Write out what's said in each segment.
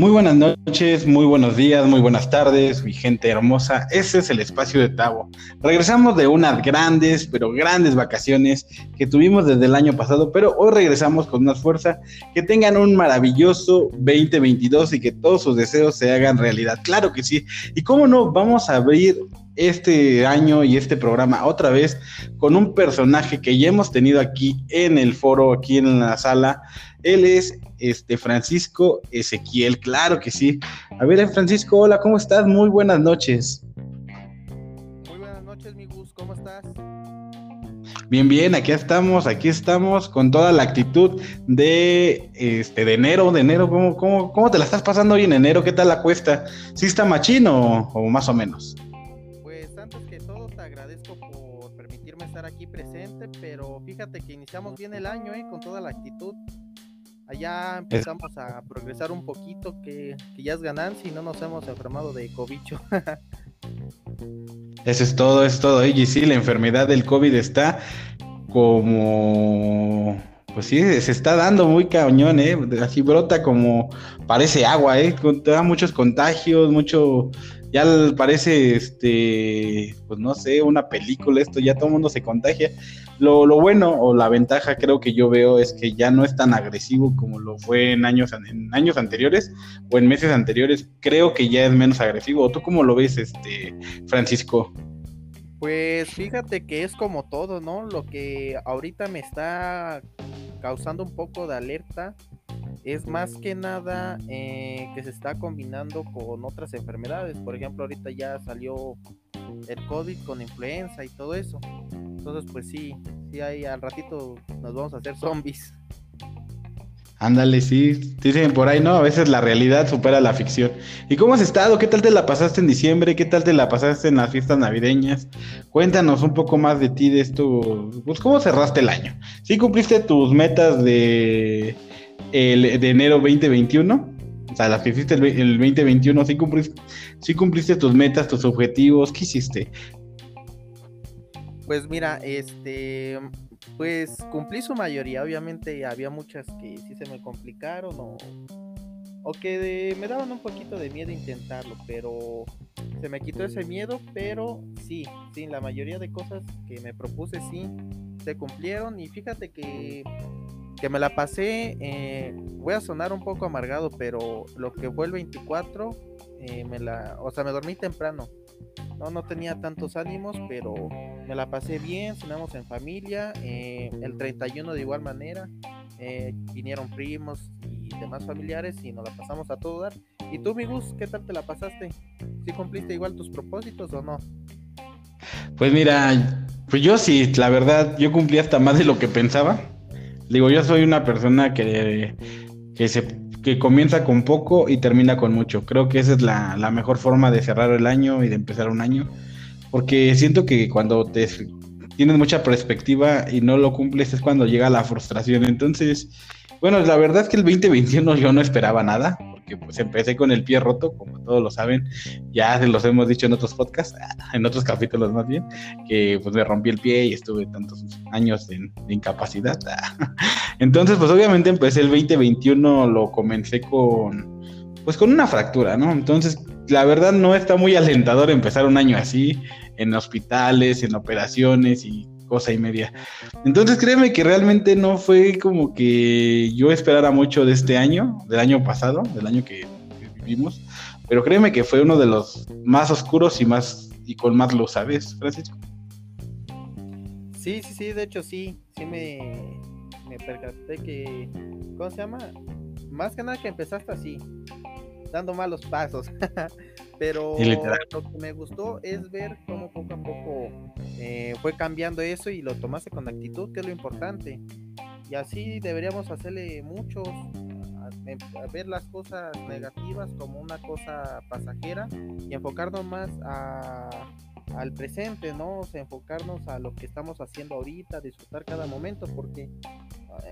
Muy buenas noches, muy buenos días, muy buenas tardes, mi gente hermosa. Ese es el espacio de Tavo. Regresamos de unas grandes, pero grandes vacaciones que tuvimos desde el año pasado, pero hoy regresamos con más fuerza. Que tengan un maravilloso 2022 y que todos sus deseos se hagan realidad. Claro que sí. Y cómo no, vamos a abrir este año y este programa otra vez con un personaje que ya hemos tenido aquí en el foro, aquí en la sala. Él es este Francisco Ezequiel, claro que sí. A ver, Francisco, hola, ¿cómo estás? Muy buenas noches. Muy buenas noches, mi Gus, ¿cómo estás? Bien, bien, aquí estamos, aquí estamos con toda la actitud de este de enero, de enero, ¿cómo, cómo, cómo te la estás pasando hoy en enero? ¿Qué tal la cuesta? ¿Sí está machino o, más o menos? Fíjate que iniciamos bien el año, ¿eh? Con toda la actitud. Allá empezamos a progresar un poquito, que, ya es ganancia y no nos hemos enfermado de cobicho. Eso es todo, es todo. Y sí, la enfermedad del COVID está como, pues sí, se está dando muy cañón, ¿eh? Así brota como, parece agua, ¿eh? Da muchos contagios, mucho, ya parece, este, pues no sé, una película, esto, ya todo el mundo se contagia. Lo, bueno o la ventaja creo que yo veo es que ya no es tan agresivo como lo fue en años, en años anteriores o en meses anteriores. Creo que ya es menos agresivo. ¿Tú cómo lo ves, este, Francisco? Pues fíjate que es como todo, ¿no? Lo que ahorita me está causando un poco de alerta es más que nada eh, que se está combinando con otras enfermedades. Por ejemplo, ahorita ya salió el COVID con influenza y todo eso. Entonces, pues sí, sí, ahí al ratito nos vamos a hacer zombies. Ándale, sí, dicen por ahí, ¿no? A veces la realidad supera la ficción. ¿Y cómo has estado? ¿Qué tal te la pasaste en diciembre? ¿Qué tal te la pasaste en las fiestas navideñas? Cuéntanos un poco más de ti, de esto. Pues, ¿cómo cerraste el año? ¿Sí cumpliste tus metas de, el, de enero 2021? O sea, las que hiciste el, 2021, ¿sí cumpliste, ¿sí cumpliste tus metas, tus objetivos? ¿Qué hiciste? Pues mira, este, pues cumplí su mayoría. Obviamente había muchas que sí se me complicaron o, o que me daban un poquito de miedo intentarlo, pero se me quitó ese miedo. Pero sí, sí, la mayoría de cosas que me propuse sí se cumplieron. Y fíjate que, que me la pasé. Eh, voy a sonar un poco amargado, pero lo que fue el 24, eh, me la, o sea, me dormí temprano no, no tenía tantos ánimos, pero me la pasé bien, cenamos en familia, eh, el 31 de igual manera, eh, vinieron primos y demás familiares y nos la pasamos a todo dar. ¿Y tú, mi Gus, qué tal te la pasaste? ¿Sí cumpliste igual tus propósitos o no? Pues mira, pues yo sí, la verdad, yo cumplí hasta más de lo que pensaba. Digo, yo soy una persona que, que se que comienza con poco y termina con mucho. Creo que esa es la, mejor forma de cerrar el año y de empezar un año. Porque siento que cuando te tienes mucha perspectiva y no lo cumples es cuando llega la frustración. Entonces, bueno, la verdad es que el 2021 yo no esperaba nada, porque pues empecé con el pie roto, como todos lo saben, ya se los hemos dicho en otros podcasts, en otros capítulos más bien, que pues me rompí el pie y estuve tantos años de, incapacidad. Entonces, pues obviamente empecé el 2021, lo comencé con, pues con una fractura, ¿no? Entonces, la verdad no está muy alentador empezar un año así, en hospitales, en operaciones y cosa y media. Entonces créeme que realmente no fue como que yo esperara mucho de este año, del año pasado, del año que, vivimos, pero créeme que fue uno de los más oscuros y más y con más luz, ¿sabes, Francisco? Sí, sí, sí, de hecho sí, sí me, me percaté que, ¿cómo se llama? Más que nada que empezaste así, dando malos pasos. Pero lo que me gustó es ver cómo poco a poco eh, fue cambiando eso y lo tomaste con actitud, que es lo importante. Y así deberíamos hacerle muchos, a, ver las cosas negativas como una cosa pasajera y enfocarnos más a, al presente, ¿no? O sea, enfocarnos a lo que estamos haciendo ahorita, disfrutar cada momento, porque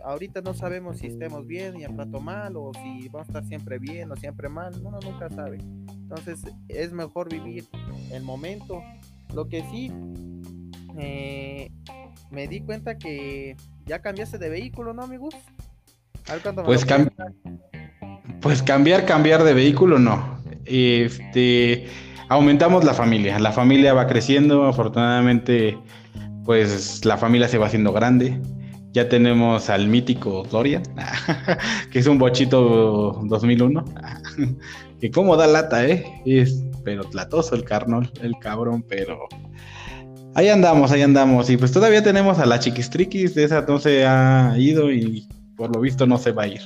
ahorita no sabemos si estemos bien y al rato mal o si vamos a estar siempre bien o siempre mal, uno nunca sabe. Entonces es mejor vivir el momento. Lo que sí, eh, me di cuenta que ya cambiaste de vehículo, ¿no, amigos? pues, pues cambiar, cambiar de vehículo, no. Este, aumentamos la familia. La familia va creciendo, afortunadamente, pues la familia se va haciendo grande. Ya tenemos al mítico Dorian, que es un bochito 2001. que como da lata, ¿eh? Es pero tlatoso el carnal, el cabrón, pero ahí andamos, ahí andamos. Y pues todavía tenemos a la chiquistriquis, de esa no se ha ido y por lo visto no se va a ir.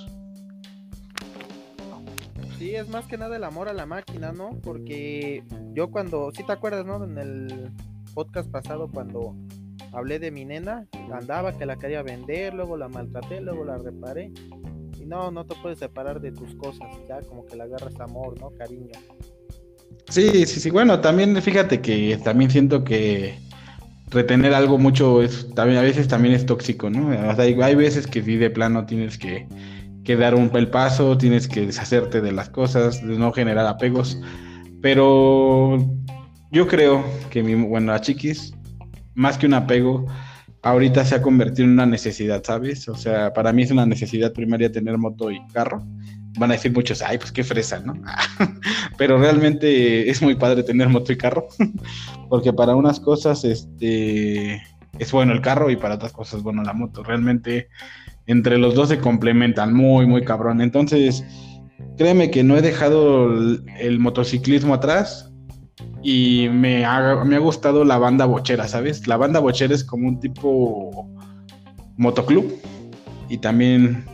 Sí, es más que nada el amor a la máquina, ¿no? Porque yo cuando, si te acuerdas, ¿no? En el podcast pasado cuando hablé de mi nena, andaba que la quería vender, luego la maltraté, luego la reparé. No, no te puedes separar de tus cosas, ya como que le agarras amor, ¿no? Cariño. Sí, sí, sí. Bueno, también fíjate que también siento que retener algo mucho es también a veces también es tóxico, ¿no? Hay, veces que sí de plano tienes que, que dar un el paso, tienes que deshacerte de las cosas, de no generar apegos. Pero yo creo que mi, bueno, a Chiquis, más que un apego, ahorita se ha convertido en una necesidad, ¿sabes? O sea, para mí es una necesidad primaria tener moto y carro van a decir muchos, ay, pues qué fresa, ¿no? Pero realmente es muy padre tener moto y carro, porque para unas cosas este, es bueno el carro y para otras cosas es bueno la moto. Realmente entre los dos se complementan muy, muy cabrón. Entonces, créeme que no he dejado el, motociclismo atrás y me ha, me ha gustado la banda bochera, ¿sabes? La banda bochera es como un tipo motoclub y también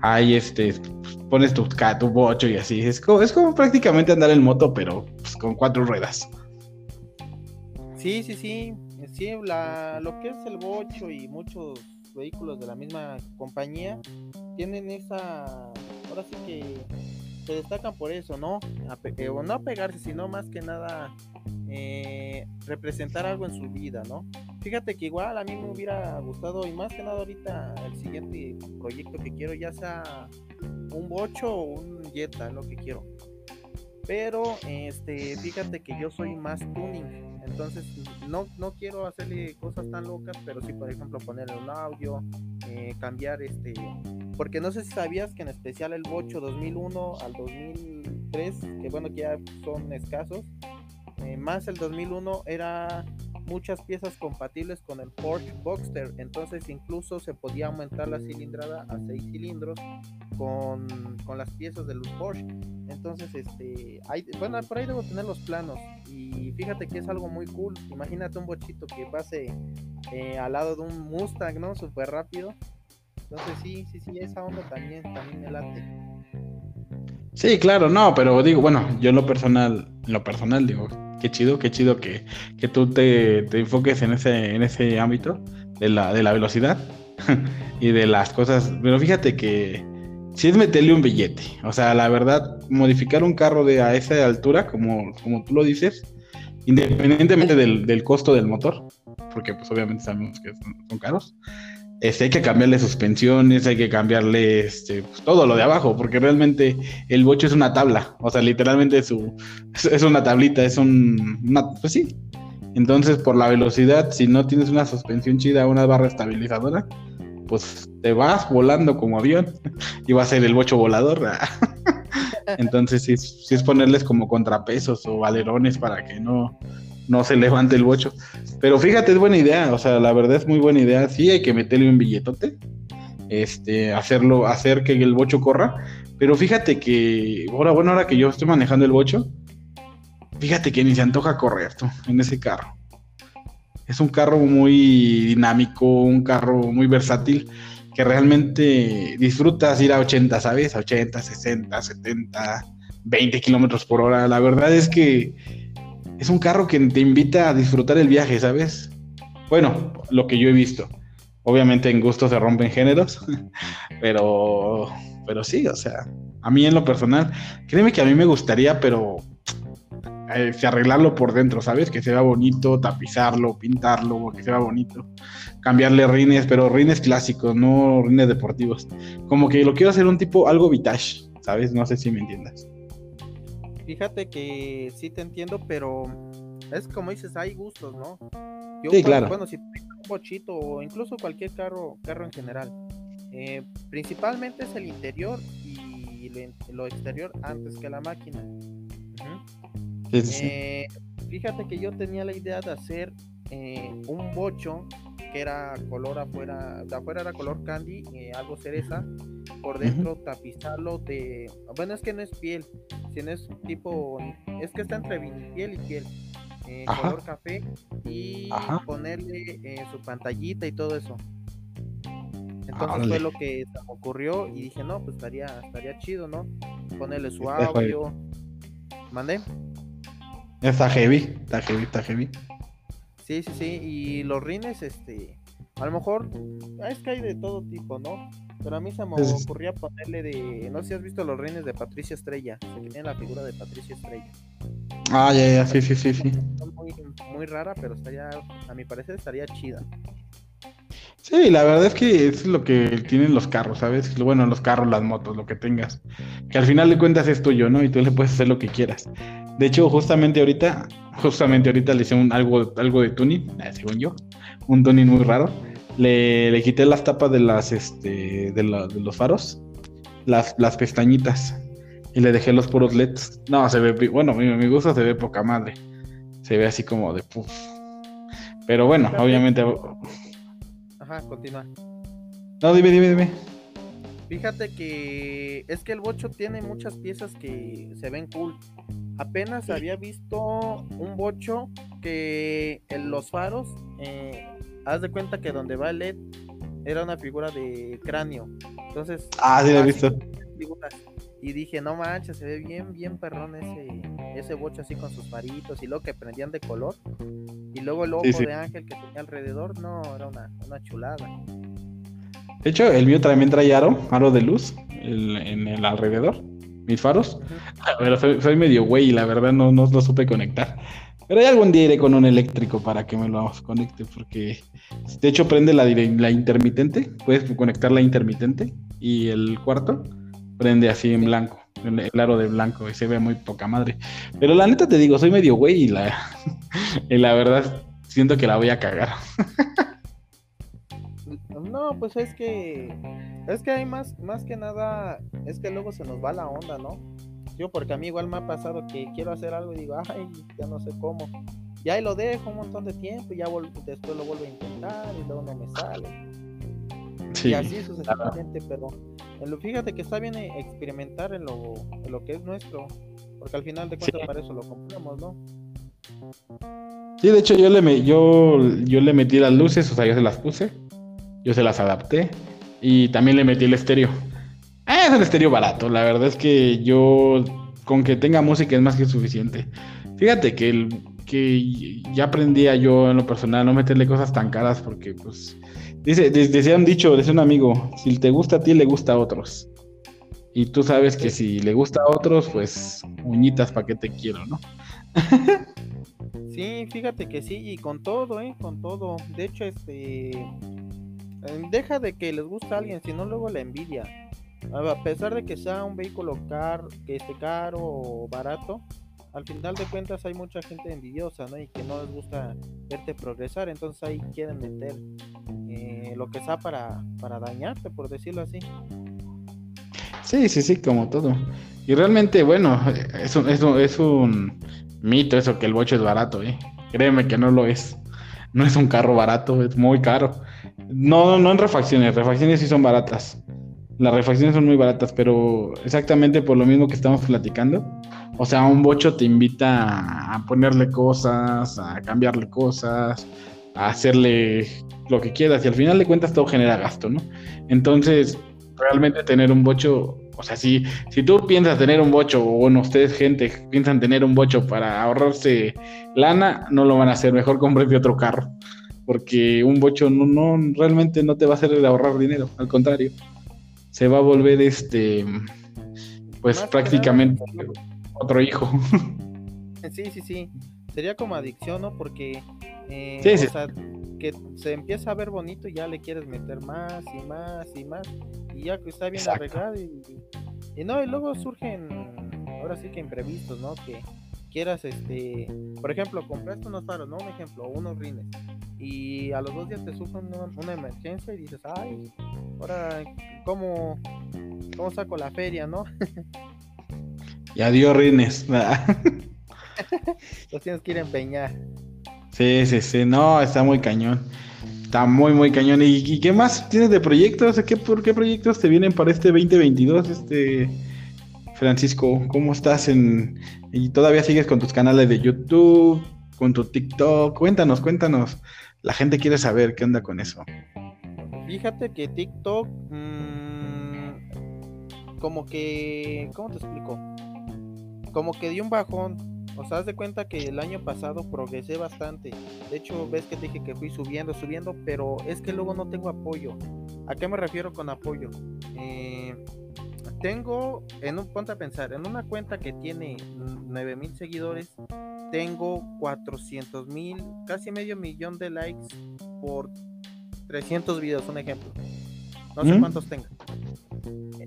hay este pones tu, tu bocho y así. Es como, es como prácticamente andar en moto, pero pues, con cuatro ruedas. Sí, sí, sí. Sí, la, lo que es el bocho y muchos vehículos de la misma compañía tienen esa. Ahora sí que se destacan por eso, ¿no? Eh, o no pegarse, sino más que nada eh, representar algo en su vida, ¿no? Fíjate que igual a mí me hubiera gustado, y más que nada ahorita el siguiente proyecto que quiero, ya sea un bocho o un Jetta, lo que quiero. Pero este, fíjate que yo soy más tuning, entonces no, no quiero hacerle cosas tan locas, pero sí, por ejemplo, ponerle un audio, eh, cambiar este, porque no sé si sabías que en especial el bocho 2001 al 2003, que bueno que ya son escasos, eh, más el 2001 era muchas piezas compatibles con el Porsche Boxster, entonces incluso se podía aumentar la cilindrada a 6 cilindros con, las piezas del Porsche. Entonces, este, hay, bueno, por ahí debo tener los planos y fíjate que es algo muy cool. Imagínate un bochito que pase eh, al lado de un Mustang, ¿no? Súper rápido. Entonces sí, sí, sí, esa onda también, también me late. Sí, claro, no, pero digo, bueno, yo en lo personal, lo personal digo, qué chido, qué chido que, que tú te, te, enfoques en ese, en ese ámbito de la, de la velocidad y de las cosas. Pero fíjate que si es meterle un billete, o sea, la verdad, modificar un carro de a esa altura, como, como tú lo dices, independientemente del, del costo del motor, porque pues obviamente sabemos que son caros, este, hay que cambiarle suspensiones, hay que cambiarle este, pues, todo lo de abajo, porque realmente el bocho es una tabla, o sea, literalmente es, es una tablita, es un, pues sí. Entonces, por la velocidad, si no tienes una suspensión chida, una barra estabilizadora, pues te vas volando como avión y va a ser el bocho volador. Entonces, sí, sí es ponerles como contrapesos o alerones para que no, no se levante el bocho. Pero fíjate, es buena idea, o sea, la verdad es muy buena idea. Sí, hay que meterle un billetote, este, hacerlo, hacer que el bocho corra. Pero fíjate que, ahora, bueno, ahora que yo estoy manejando el bocho, fíjate que ni se antoja correr tú, en ese carro. Es un carro muy dinámico, un carro muy versátil, que realmente disfrutas ir a 80, ¿sabes? A 80, 60, 70, 20 kilómetros por hora. La verdad es que es un carro que te invita a disfrutar el viaje, ¿sabes? Bueno, lo que yo he visto. Obviamente en gusto se rompen géneros, pero, pero sí, o sea, a mí en lo personal, créeme que a mí me gustaría, pero eh, arreglarlo por dentro, ¿sabes? Que se vea bonito, tapizarlo, pintarlo, que se vea bonito, cambiarle rines, pero rines clásicos, no rines deportivos. Como que lo quiero hacer un tipo algo vintage, ¿sabes? No sé si me entiendas. Fíjate que sí te entiendo, pero es como dices, hay gustos, ¿no? sí, claro. Bueno, si un bochito o incluso cualquier carro, carro en general, eh, principalmente es el interior y lo, exterior antes que la máquina. Eh, fíjate que yo tenía la idea de hacer eh, un bocho que era color afuera, de afuera era color candy, algo cereza, por dentro tapizarlo de, bueno es que no es piel, sino es tipo, es que está entre piel y piel, color café y ponerle su pantallita y todo eso. Entonces fue lo que se me ocurrió y dije, no, pues estaría, estaría chido, ¿no? Ponerle su audio. ¿Mandé? Está heavy, está heavy, está heavy. Sí, sí, sí. Y los rines, este, a lo mejor es que hay de todo tipo, ¿no? Pero a mí se me ocurría ponerle de. No sé si has visto los rines de Patricia Estrella. que tiene la figura de Patricia Estrella. Ah, ya, ya, sí, sí, sí, sí. Muy, muy rara, pero estaría, a mi parecer, estaría chida. Sí, la verdad es que es lo que tienen los carros, ¿sabes? Bueno, los carros, las motos, lo que tengas. Que al final de cuentas es tuyo, ¿no? Y tú le puedes hacer lo que quieras. De hecho, justamente ahorita, justamente ahorita le hice un, algo, algo de tuning, eh, según yo. Un tuning muy raro. Le, le quité las tapas de las, este, de, los faros, las, las pestañitas. Y le dejé los puros LEDs. No, se ve, bueno, mi, mi gusto se ve poca madre. Se ve así como de puff. Pero bueno, obviamente continúa. No, dime, dime, dime. Fíjate que es que el bocho tiene muchas piezas que se ven cool. Apenas había visto un bocho que en los faros, eh, haz de cuenta que donde va el LED era una figura de cráneo. Entonces, ah, sí, lo he visto. Y dije, no manches, se ve bien, bien perrón ese, ese bocho así con sus faritos y luego que prendían de color. Y luego el ojo de ángel que tenía alrededor, no, era una, chulada. De hecho, el mío también trae aro, aro de luz en el alrededor, mis faros. Pero soy, medio güey y la verdad no, no lo supe conectar. Pero ya algún día iré con un eléctrico para que me lo conecte, porque de hecho prende la, la intermitente, puedes conectar la intermitente y el cuarto prende así en blanco, el aro de blanco y se ve muy poca madre. Pero la neta te digo, soy medio güey y la, y la verdad siento que la voy a cagar. No, pues es que es que hay más más que nada es que luego se nos va la onda, ¿no? Yo porque a mí igual me ha pasado que quiero hacer algo y digo, ay, ya no sé cómo. Y ahí lo dejo un montón de tiempo y ya después lo vuelvo a intentar y luego no me sale. Sí, y así sucesivamente, pero fíjate que está bien eh, experimentar en lo, lo que es nuestro, porque al final de cuentas para eso lo compramos, ¿no? Sí, de hecho yo le, yo, yo le metí las luces, o sea, yo se las puse, yo se las adapté y también le metí el estéreo. Ah, es el estéreo barato, la verdad es que yo con que tenga música es más que suficiente. Fíjate que, el, que ya aprendía yo en lo personal no meterle cosas tan caras porque pues Dice, decía un dicho, decía un amigo, si te gusta a ti, le gusta a otros. Y tú sabes que si le gusta a otros, pues uñitas para que te quiero, ¿no? sí, fíjate que sí, y con todo, ¿eh? Con todo. De hecho, este... Deja de que les gusta a alguien, sino luego la envidia. A pesar de que sea un vehículo car que esté caro o barato, al final de cuentas hay mucha gente envidiosa, ¿no? Y que no les gusta verte progresar, entonces ahí quieren meter eh, lo que sea para, para dañarte, por decirlo así. Sí, sí, sí, como todo. Y realmente, bueno, es un, es es un mito eso que el bocho es barato, ¿eh? Créeme que no lo es. No es un carro barato, es muy caro. No, no en refacciones, refacciones sí son baratas. Las refacciones son muy baratas, pero exactamente por lo mismo que estamos platicando, o sea, un bocho te invita a ponerle cosas, a cambiarle cosas, a hacerle lo que quieras y al final de cuentas todo genera gasto, ¿no? Entonces, realmente tener un bocho, o sea, si, si tú piensas tener un bocho, o bueno, ustedes gente piensan tener un bocho para ahorrarse lana, no lo van a hacer, mejor compren otro carro, porque un bocho no, no, realmente no te va a hacer ahorrar dinero, al contrario, se va a volver este, pues prácticamente otro hijo. Sí, sí, sí. Sería como adicción, ¿no? Porque eh, O sea, que se empieza a ver bonito y ya le quieres meter más y más y más. Y ya que está bien arreglado y, y, no, y luego surgen, ahora sí que imprevistos, ¿no? Que quieras, este, por ejemplo, compraste unos faros, ¿no? Un ejemplo, unos rines. y a los dos días te sufren una, emergencia y dices, ay, ahora, ¿cómo, cómo saco la feria, no? y adiós, Rines. Los tienes que ir a empeñar. Sí, sí, sí, no, está muy cañón. Está muy, muy cañón. ¿Y, qué más tienes de proyectos? ¿Qué, ¿Por qué proyectos te vienen para este 2022, este Francisco? ¿Cómo estás en... y todavía sigues con tus canales de YouTube, con tu TikTok? Cuéntanos, cuéntanos. La gente quiere saber qué onda con eso. Fíjate que TikTok, mmm, como que, ¿cómo te explico? Como que dio un bajón o sea, haz de cuenta que el año pasado progresé bastante. De hecho, ves que te dije que fui subiendo, subiendo, pero es que luego no tengo apoyo. ¿A qué me refiero con apoyo? Eh, tengo, en un, ponte a pensar, en una cuenta que tiene 9000 seguidores, tengo 400 mil, casi medio millón de likes por 300 videos, un ejemplo. No sé cuántos tengo.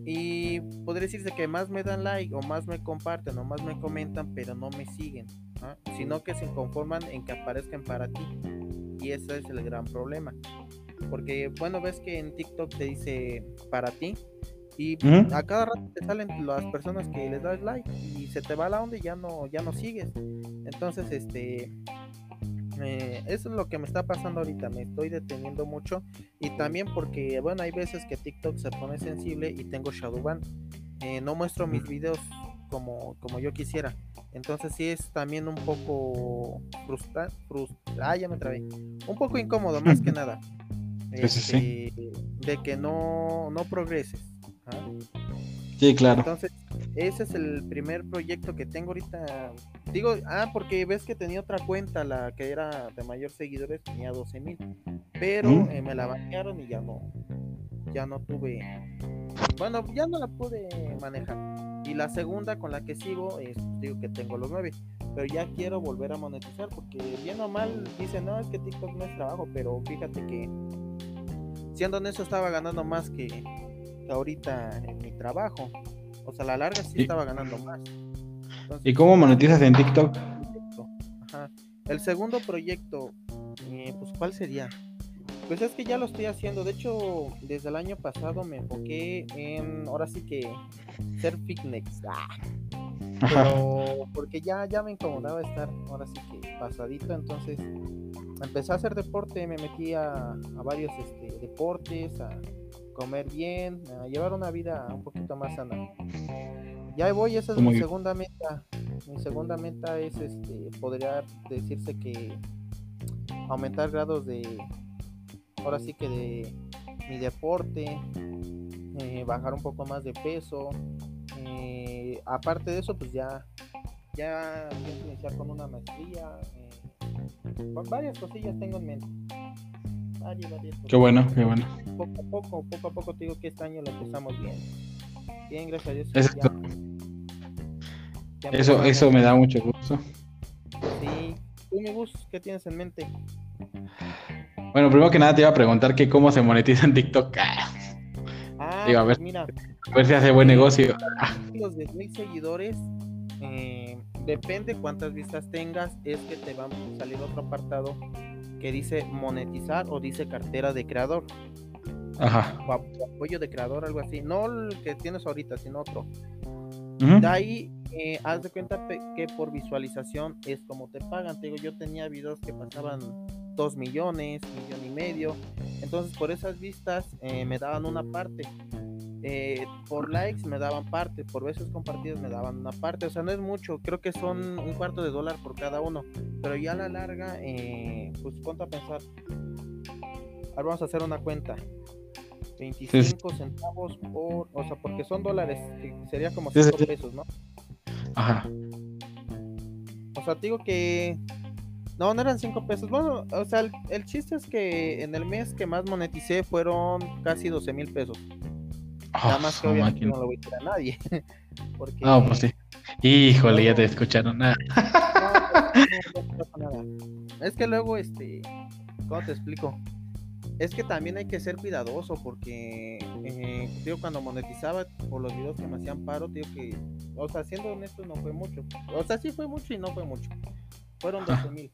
Y podría decirse que más me dan like o más me comparten o más me comentan, pero no me siguen, sino que se conforman en que aparezcan para ti. Y ese es el gran problema. Porque, bueno, ves que en TikTok te dice para ti. Y a cada rato te salen las personas que les das like y se te va la onda y ya no, ya no sigues. Entonces, este, eh, eso es lo que me está pasando ahorita, me estoy deteniendo mucho y también porque, bueno, hay veces que TikTok se pone sensible y tengo Shadowban. Eh, no muestro mis videos como, como yo quisiera. Entonces sí es también un poco frustrante, ah, ya me trabé. Un poco incómodo más que nada. Este, de que no, no progreses. Sí, claro. Entonces, ese es el primer proyecto que tengo ahorita Digo, ah, porque ves que tenía otra cuenta, la que era de mayor seguidores, tenía 12 mil. Pero ¿Mm? eh, me la bañaron y ya no, ya no tuve, bueno, ya no la pude manejar. Y la segunda con la que sigo, es, digo que tengo los 9, pero ya quiero volver a monetizar porque bien o mal dicen, no, es que TikTok no es trabajo, pero fíjate que siendo honesto estaba ganando más que, que ahorita en mi trabajo. O sea, a la larga sí estaba ganando más. ¿Y cómo monetizas en TikTok? El segundo proyecto, eh, pues ¿cuál sería? Pues es que ya lo estoy haciendo. De hecho, desde el año pasado me enfoqué en, ahora sí que, ser fitness. Ah. Pero porque ya, ya me incomodaba estar, ahora sí que, pasadito. Entonces, empecé a hacer deporte, me metí a, a varios este, deportes, a comer bien, a llevar una vida un poquito más sana. Ya voy, esa es mi segunda meta. Mi segunda meta es, este, podría decirse que aumentar grados de, ahora sí que de mi deporte, eh, bajar un poco más de peso. Eh, aparte de eso, pues ya, ya pienso iniciar con una maestría. Eh, varias cosillas tengo en mente. Qué bueno, qué bueno. Poco a poco, poco a poco te digo que este año lo empezamos bien. Bien, gracias a Dios. eso, eso me da mucho gusto. Sí. ¿Tú, mi bus, qué tienes en mente? Bueno, primero que nada te iba a preguntar que cómo se monetiza en TikTok. Ah, Digo, a ver, pues mira, a ver si hace buen negocio. Los de mil seguidores, eh, depende cuántas vistas tengas, es que te va a salir otro apartado que dice monetizar o dice cartera de creador. Ajá. apoyo de creador, algo así. No el que tienes ahorita, sino otro. De ahí, eh, haz de cuenta que por visualización es como te pagan. Te digo, yo tenía videos que pasaban 2 millones, millón y medio. Entonces, por esas vistas eh, me daban una parte. Eh, por likes me daban parte, por veces compartidas me daban una parte, o sea, no es mucho, creo que son un cuarto de dólar por cada uno, pero ya a la larga, pues cuánto a pensar. Ahora vamos a hacer una cuenta. 25 centavos por, o sea, porque son dólares, sería como 5 pesos, ¿no? Ajá. O sea, digo que no, no eran 5 pesos. Bueno, o sea, el, chiste es que en el mes que más moneticé fueron casi 12 mil pesos. Nada más que obviamente no lo voy a decir a nadie. porque... No, pues sí. Híjole, ya te escucharon nada. Es que luego, este, ¿cómo te explico? Es que también hay que ser cuidadoso porque, eh, digo, cuando monetizaba por los videos que me hacían paro, digo que, o sea, siendo honesto, no fue mucho. O sea, sí fue mucho y no fue mucho. Fueron 12 mil.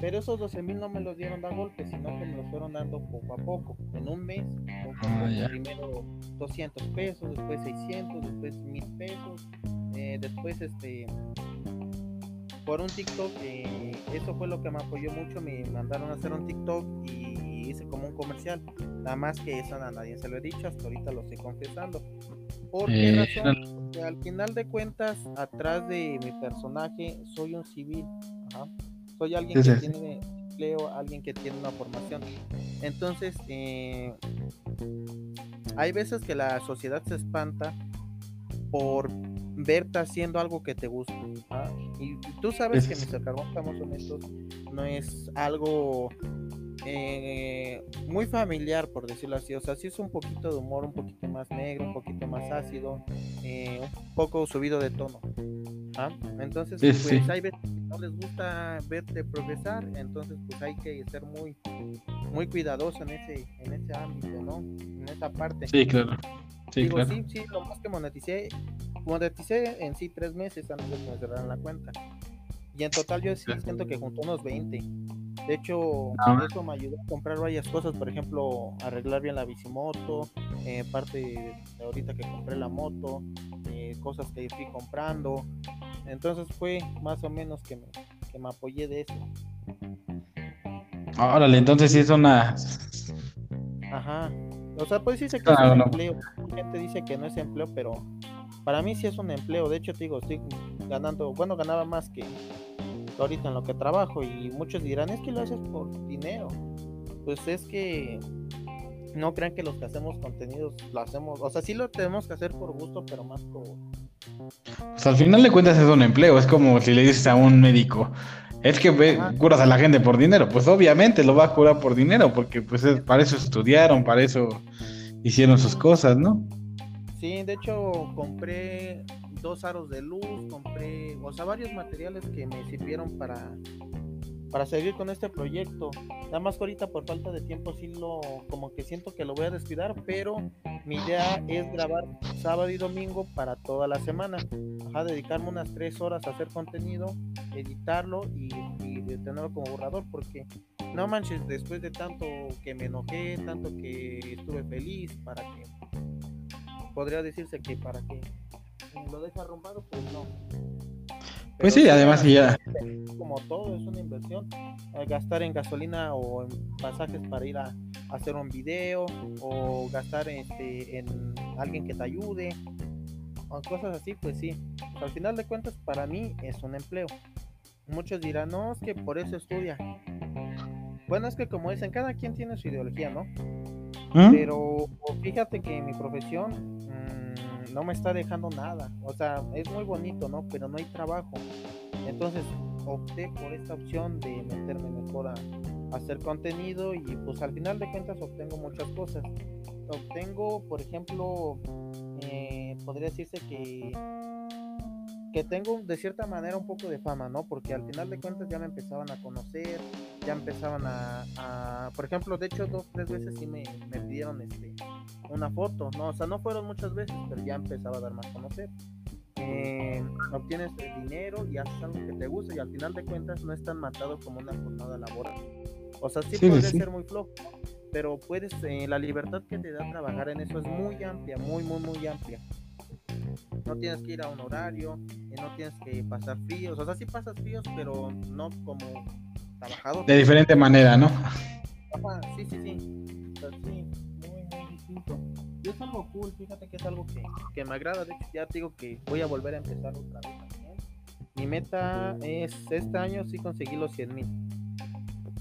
Pero esos 12 mil no me los dieron de golpe, sino que me los fueron dando poco a poco. En un mes, Ah, primero 200 pesos, después 600, después 1000 pesos. eh, después, este, por un TikTok, eh, eso fue lo que me apoyó mucho. Me mandaron a hacer un TikTok y hice como un comercial. Nada más que eso a nadie se lo he dicho, hasta ahorita lo estoy confesando. ¿Por qué Eh, razón? Porque al final de cuentas, atrás de mi personaje, soy un civil. Soy alguien Sí, que sí. tiene empleo, alguien que tiene una formación. Entonces, eh, hay veces que la sociedad se espanta por verte haciendo algo que te gusta. ¿ah? Y tú sabes Sí, que Mr. Carbón, estamos honestos, no es algo eh, muy familiar, por decirlo así. O sea, sí es un poquito de humor, un poquito más negro, un poquito más ácido, eh, un poco subido de tono. ¿ah? Entonces, Sí, pues sí. hay veces que no les gusta verte progresar, entonces pues hay que ser muy muy cuidadoso en ese en ese ámbito, ¿no? En esa parte. Sí, claro. Sí, Digo, claro. sí, sí, lo más que moneticé, moneticé en sí tres meses antes de me cerraran la cuenta. Y en total yo sí siento que junto unos 20. De hecho, Ah. eso me ayudó a comprar varias cosas, por ejemplo, arreglar bien la bicimoto, eh, parte de ahorita que compré la moto, eh, cosas que fui comprando. Entonces fue más o menos que me, que me apoyé de eso. Órale, entonces sí es una. Ajá. O sea, pues dice que Claro, es un no. empleo. Mucha gente dice que no es empleo, pero para mí sí es un empleo. De hecho, te digo, estoy ganando, bueno, ganaba más que ahorita en lo que trabajo. Y muchos dirán, es que lo haces por dinero. Pues es que no crean que los que hacemos contenidos lo hacemos. O sea, sí lo tenemos que hacer por gusto, pero más por. Pues al final de cuentas es un empleo. Es como si le dices a un médico. Es que ve- curas a la gente por dinero. Pues obviamente lo va a curar por dinero, porque pues es- para eso estudiaron, para eso hicieron sus cosas, ¿no? Sí, de hecho, compré dos aros de luz, compré, o sea, varios materiales que me sirvieron para, para seguir con este proyecto. Nada más que ahorita por falta de tiempo sí lo, como que siento que lo voy a descuidar, pero mi idea es grabar sábado y domingo para toda la semana. Ajá, dedicarme unas tres horas a hacer contenido, editarlo y, y tenerlo como borrador, porque no manches, después de tanto que me enojé, tanto que estuve feliz, para que podría decirse que para que lo deje arrumbado, pues no. Pues sí, además ya- ya. como todo es una inversión eh, gastar en gasolina o en pasajes para ir a, hacer un video o gastar este, en alguien que te ayude o cosas así pues sí al final de cuentas para mí es un empleo muchos dirán no es que por eso estudia bueno es que como dicen cada quien tiene su ideología no ¿Mm? pero fíjate que mi profesión mm, no me está dejando nada. O sea, es muy bonito, ¿no? Pero no hay trabajo. Entonces opté por esta opción de meterme mejor a, hacer contenido y pues al final de cuentas obtengo muchas cosas. Obtengo, por ejemplo, eh, podría decirse que que tengo de cierta manera un poco de fama, ¿no? Porque al final de cuentas ya me empezaban a conocer, ya empezaban a, a- por ejemplo, de hecho dos, tres veces sí me, me pidieron este una foto, ¿no? O sea, no fueron muchas veces, pero ya empezaba a dar más a conocer. Eh, obtienes el dinero y haces algo que te gusta y al final de cuentas no es tan matado como una jornada laboral. O sea, sí, Sí, puede sí. ser muy flojo, pero puedes, eh, la libertad que te da trabajar en eso es muy amplia, muy, muy, muy amplia. No tienes que ir a un horario, y no tienes que pasar fríos, o sea, sí pasas fríos, pero no como trabajador. De diferente manera, ¿no? Ajá, sí, sí, sí. O sea, sí, Y es algo cool, fíjate que es algo que, que me agrada. De hecho, ya te digo que voy a volver a empezar otra vez también. Mi meta es este año sí conseguir los 100 mil.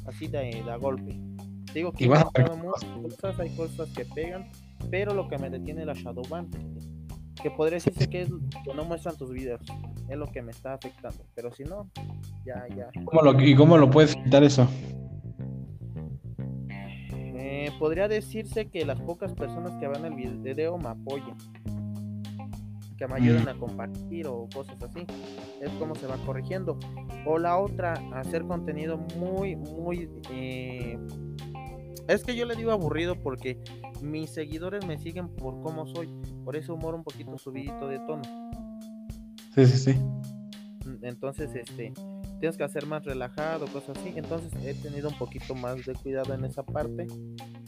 Así de, de golpe. Te Digo que Y he vas a intentado muchas cosas, hay cosas que pegan, pero lo que me detiene es la Shadowban. Que podría decirse que es que no muestran tus videos. Es lo que me está afectando. Pero si no, ya, ya. ¿Cómo lo- ¿Y cómo lo puedes quitar eso? Eh, podría decirse que las pocas personas que ven el video me apoyan, que me ayuden Mm. a compartir o cosas así. Es como se va corrigiendo. O la otra, hacer contenido muy, muy... eh, Es que yo le digo aburrido porque mis seguidores me siguen por cómo soy, por ese humor un poquito subidito de tono. Sí, sí, sí. Entonces, este, tienes que hacer más relajado, cosas así. Entonces he tenido un poquito más de cuidado en esa parte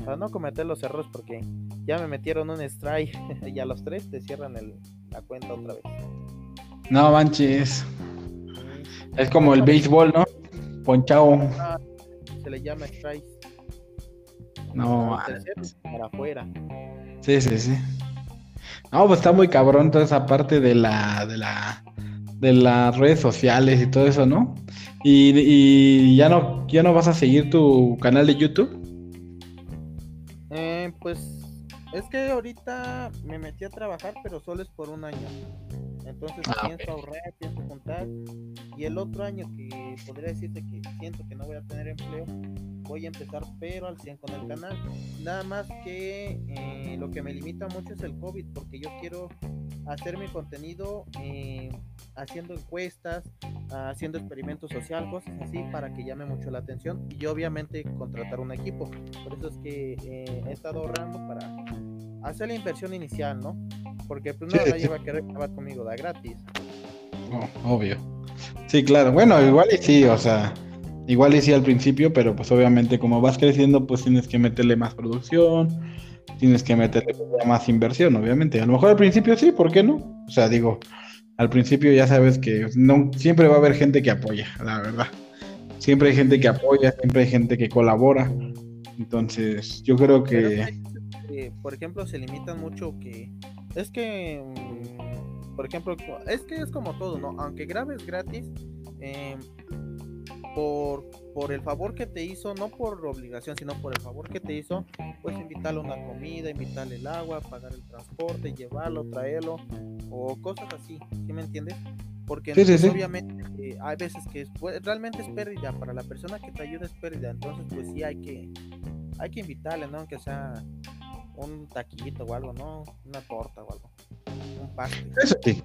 para no cometer los errores porque ya me metieron un strike y a los tres te cierran el, la cuenta otra vez. No manches. Es como el béisbol, ¿no? Ponchao. Ah, se le llama strike. No, para afuera. Sí, sí, sí. No, pues está muy cabrón toda esa parte de la, de la, de las redes sociales y todo eso, ¿no? Y, y ya no, ya no vas a seguir tu canal de YouTube. Eh, pues es que ahorita me metí a trabajar, pero solo es por un año. Entonces ah, pienso ahorrar, pienso juntar. Y el otro año que podría decirte que siento que no voy a tener empleo, voy a empezar pero al 100 con el canal. Nada más que eh, lo que me limita mucho es el COVID, porque yo quiero hacer mi contenido eh, haciendo encuestas, haciendo experimentos sociales, cosas así, para que llame mucho la atención y obviamente contratar un equipo. Por eso es que eh, he estado ahorrando para hacer la inversión inicial, ¿no? Porque pues no lleva a querer acabar conmigo, da gratis. obvio. Sí, claro. Bueno, igual y sí, o sea, igual y sí al principio, pero pues obviamente como vas creciendo, pues tienes que meterle más producción, tienes que meterle más inversión, obviamente. A lo mejor al principio sí, ¿por qué no? O sea, digo, al principio ya sabes que siempre va a haber gente que apoya, la verdad. Siempre hay gente que apoya, siempre hay gente que colabora. Entonces, yo creo que por ejemplo, se limitan mucho que es que, mm, por ejemplo, es que es como todo, ¿no? Aunque grabes gratis, em, por, por el favor que te hizo, no por obligación, sino por el favor que te hizo, pues invitarle una comida, invitarle el agua, pagar el transporte, llevarlo, traerlo, o cosas así, ¿sí me entiendes? Porque obviamente eh, hay veces que pues, realmente es pérdida, para la persona que te ayuda es pérdida, entonces pues sí hay que, hay que invitarle, ¿no? Aunque sea un taquito o algo, ¿no? Una torta o algo. Un pastel. Eso sí.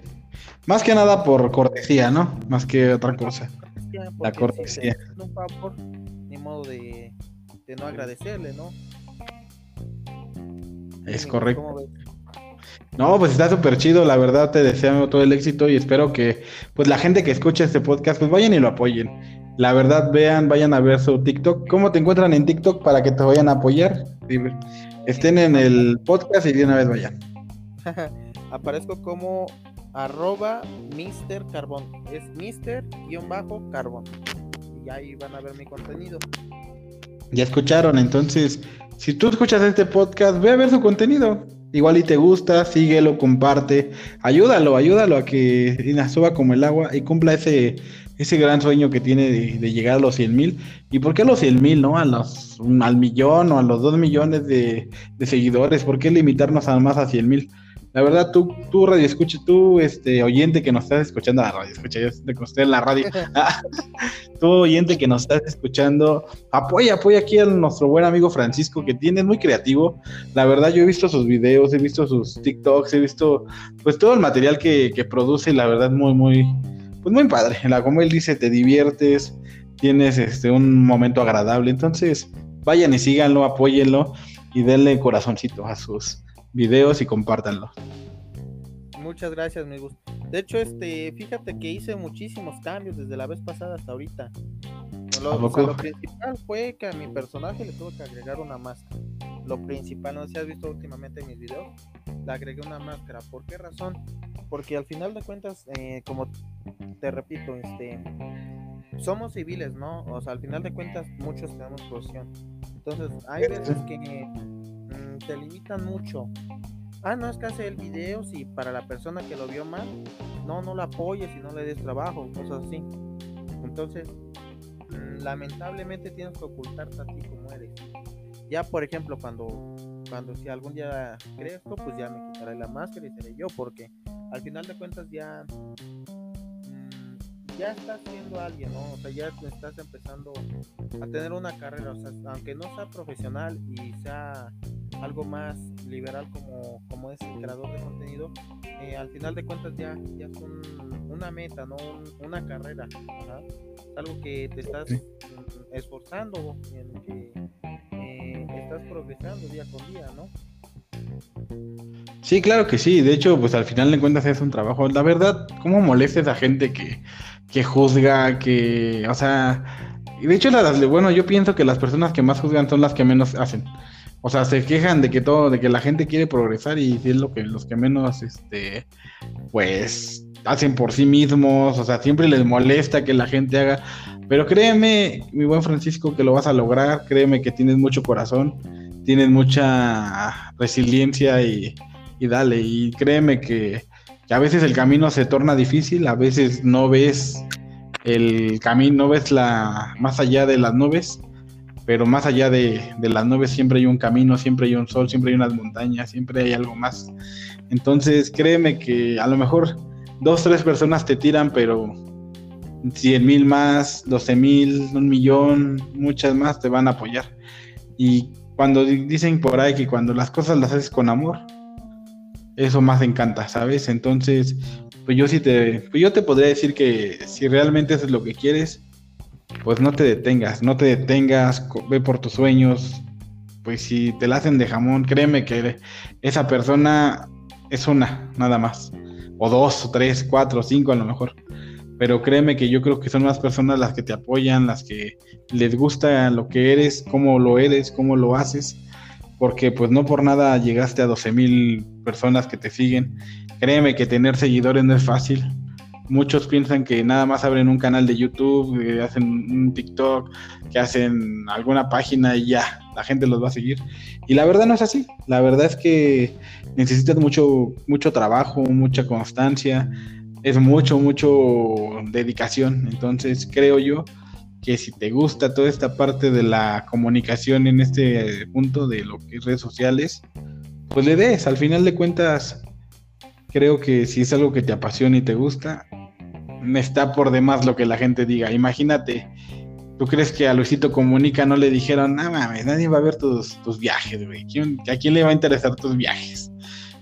Más que nada por cortesía, ¿no? Más que otra cosa. La cortesía. un favor, ni modo de, de no agradecerle, ¿no? Es correcto. No, pues está súper chido, la verdad te deseo todo el éxito y espero que pues la gente que escucha este podcast pues vayan y lo apoyen. La verdad vean, vayan a ver su TikTok. ¿Cómo te encuentran en TikTok para que te vayan a apoyar? estén en el podcast y de una vez vayan. Aparezco como arroba Mr. Carbón. Es Mr-Carbón. Y ahí van a ver mi contenido. Ya escucharon, entonces, si tú escuchas este podcast, ve a ver su contenido. Igual y te gusta, síguelo, comparte, ayúdalo, ayúdalo a que suba como el agua y cumpla ese, ese gran sueño que tiene de, llegar a los 100 mil. ¿Y por qué a los 100 mil, no? A los, al millón o a los 2 millones de, seguidores. ¿Por qué limitarnos a más a 100 mil? La verdad, tú, tú radio escucha, tú, este, oyente que nos estás escuchando, la radio escucha, yo te usted en la radio, tú, oyente que nos estás escuchando, apoya, apoya aquí a nuestro buen amigo Francisco, que tiene, muy creativo. La verdad, yo he visto sus videos, he visto sus TikToks, he visto, pues, todo el material que, que produce, la verdad, muy, muy, pues muy padre. La, como él dice, te diviertes, tienes este, un momento agradable. Entonces, vayan y síganlo, apóyenlo y denle corazoncito a sus videos y compártanlo. Muchas gracias, me gusta. De hecho, este, fíjate que hice muchísimos cambios desde la vez pasada hasta ahorita. Lo, principal fue que a mi personaje le tuve que agregar una máscara. Lo principal, no sé si has visto últimamente mis videos, le agregué una máscara. ¿Por qué razón? Porque al final de cuentas, eh, como te repito, este, somos civiles, ¿no? O sea, al final de cuentas, muchos tenemos profesión. Entonces, hay veces que te limitan mucho. Ah, no, es que hace el video, si para la persona que lo vio mal, no, no lo apoyes y no le des trabajo, cosas así. Entonces, mm, lamentablemente tienes que ocultarte a ti como eres. Ya, por ejemplo, cuando, cuando si algún día crezco, pues ya me quitaré la máscara y seré yo, porque al final de cuentas ya ya estás siendo alguien, ¿no? O sea, ya estás empezando a tener una carrera, o sea, aunque no sea profesional y sea algo más liberal como, como es el creador de contenido, eh, al final de cuentas ya, ya es una meta, ¿no? una carrera, algo que te estás esforzando, en que eh, estás progresando día con día, ¿no? Sí, claro que sí. De hecho, pues al final de cuentas es un trabajo. La verdad, ¿cómo molesta a gente que que juzga, que, o sea, de hecho, bueno, yo pienso que las personas que más juzgan son las que menos hacen. O sea, se quejan de que todo, de que la gente quiere progresar y es lo que los que menos, este, pues, hacen por sí mismos. O sea, siempre les molesta que la gente haga. Pero créeme, mi buen Francisco, que lo vas a lograr. Créeme que tienes mucho corazón, tienes mucha resiliencia y, y dale. Y créeme que, que a veces el camino se torna difícil, a veces no ves el camino, no ves la más allá de las nubes pero más allá de, las nubes siempre hay un camino, siempre hay un sol, siempre hay unas montañas, siempre hay algo más. Entonces créeme que a lo mejor dos, tres personas te tiran, pero cien mil más, doce mil, un millón, muchas más te van a apoyar. Y cuando dicen por ahí que cuando las cosas las haces con amor, eso más encanta, ¿sabes? Entonces, pues yo sí te, pues yo te podría decir que si realmente eso es lo que quieres, pues no te detengas, no te detengas, ve por tus sueños. Pues si te la hacen de jamón, créeme que esa persona es una, nada más. O dos, o tres, cuatro, cinco a lo mejor. Pero créeme que yo creo que son más personas las que te apoyan, las que les gusta lo que eres, cómo lo eres, cómo lo haces. Porque pues no por nada llegaste a 12 mil personas que te siguen. Créeme que tener seguidores no es fácil muchos piensan que nada más abren un canal de YouTube, que hacen un TikTok, que hacen alguna página y ya, la gente los va a seguir. Y la verdad no es así. La verdad es que necesitas mucho, mucho trabajo, mucha constancia, es mucho, mucho dedicación. Entonces creo yo que si te gusta toda esta parte de la comunicación en este punto de lo que es redes sociales, pues le des, al final de cuentas, creo que si es algo que te apasiona y te gusta, está por demás lo que la gente diga. Imagínate, ¿tú crees que a Luisito Comunica no le dijeron, no mames, nadie va a ver tus, viajes? ¿A quién le va a interesar tus viajes?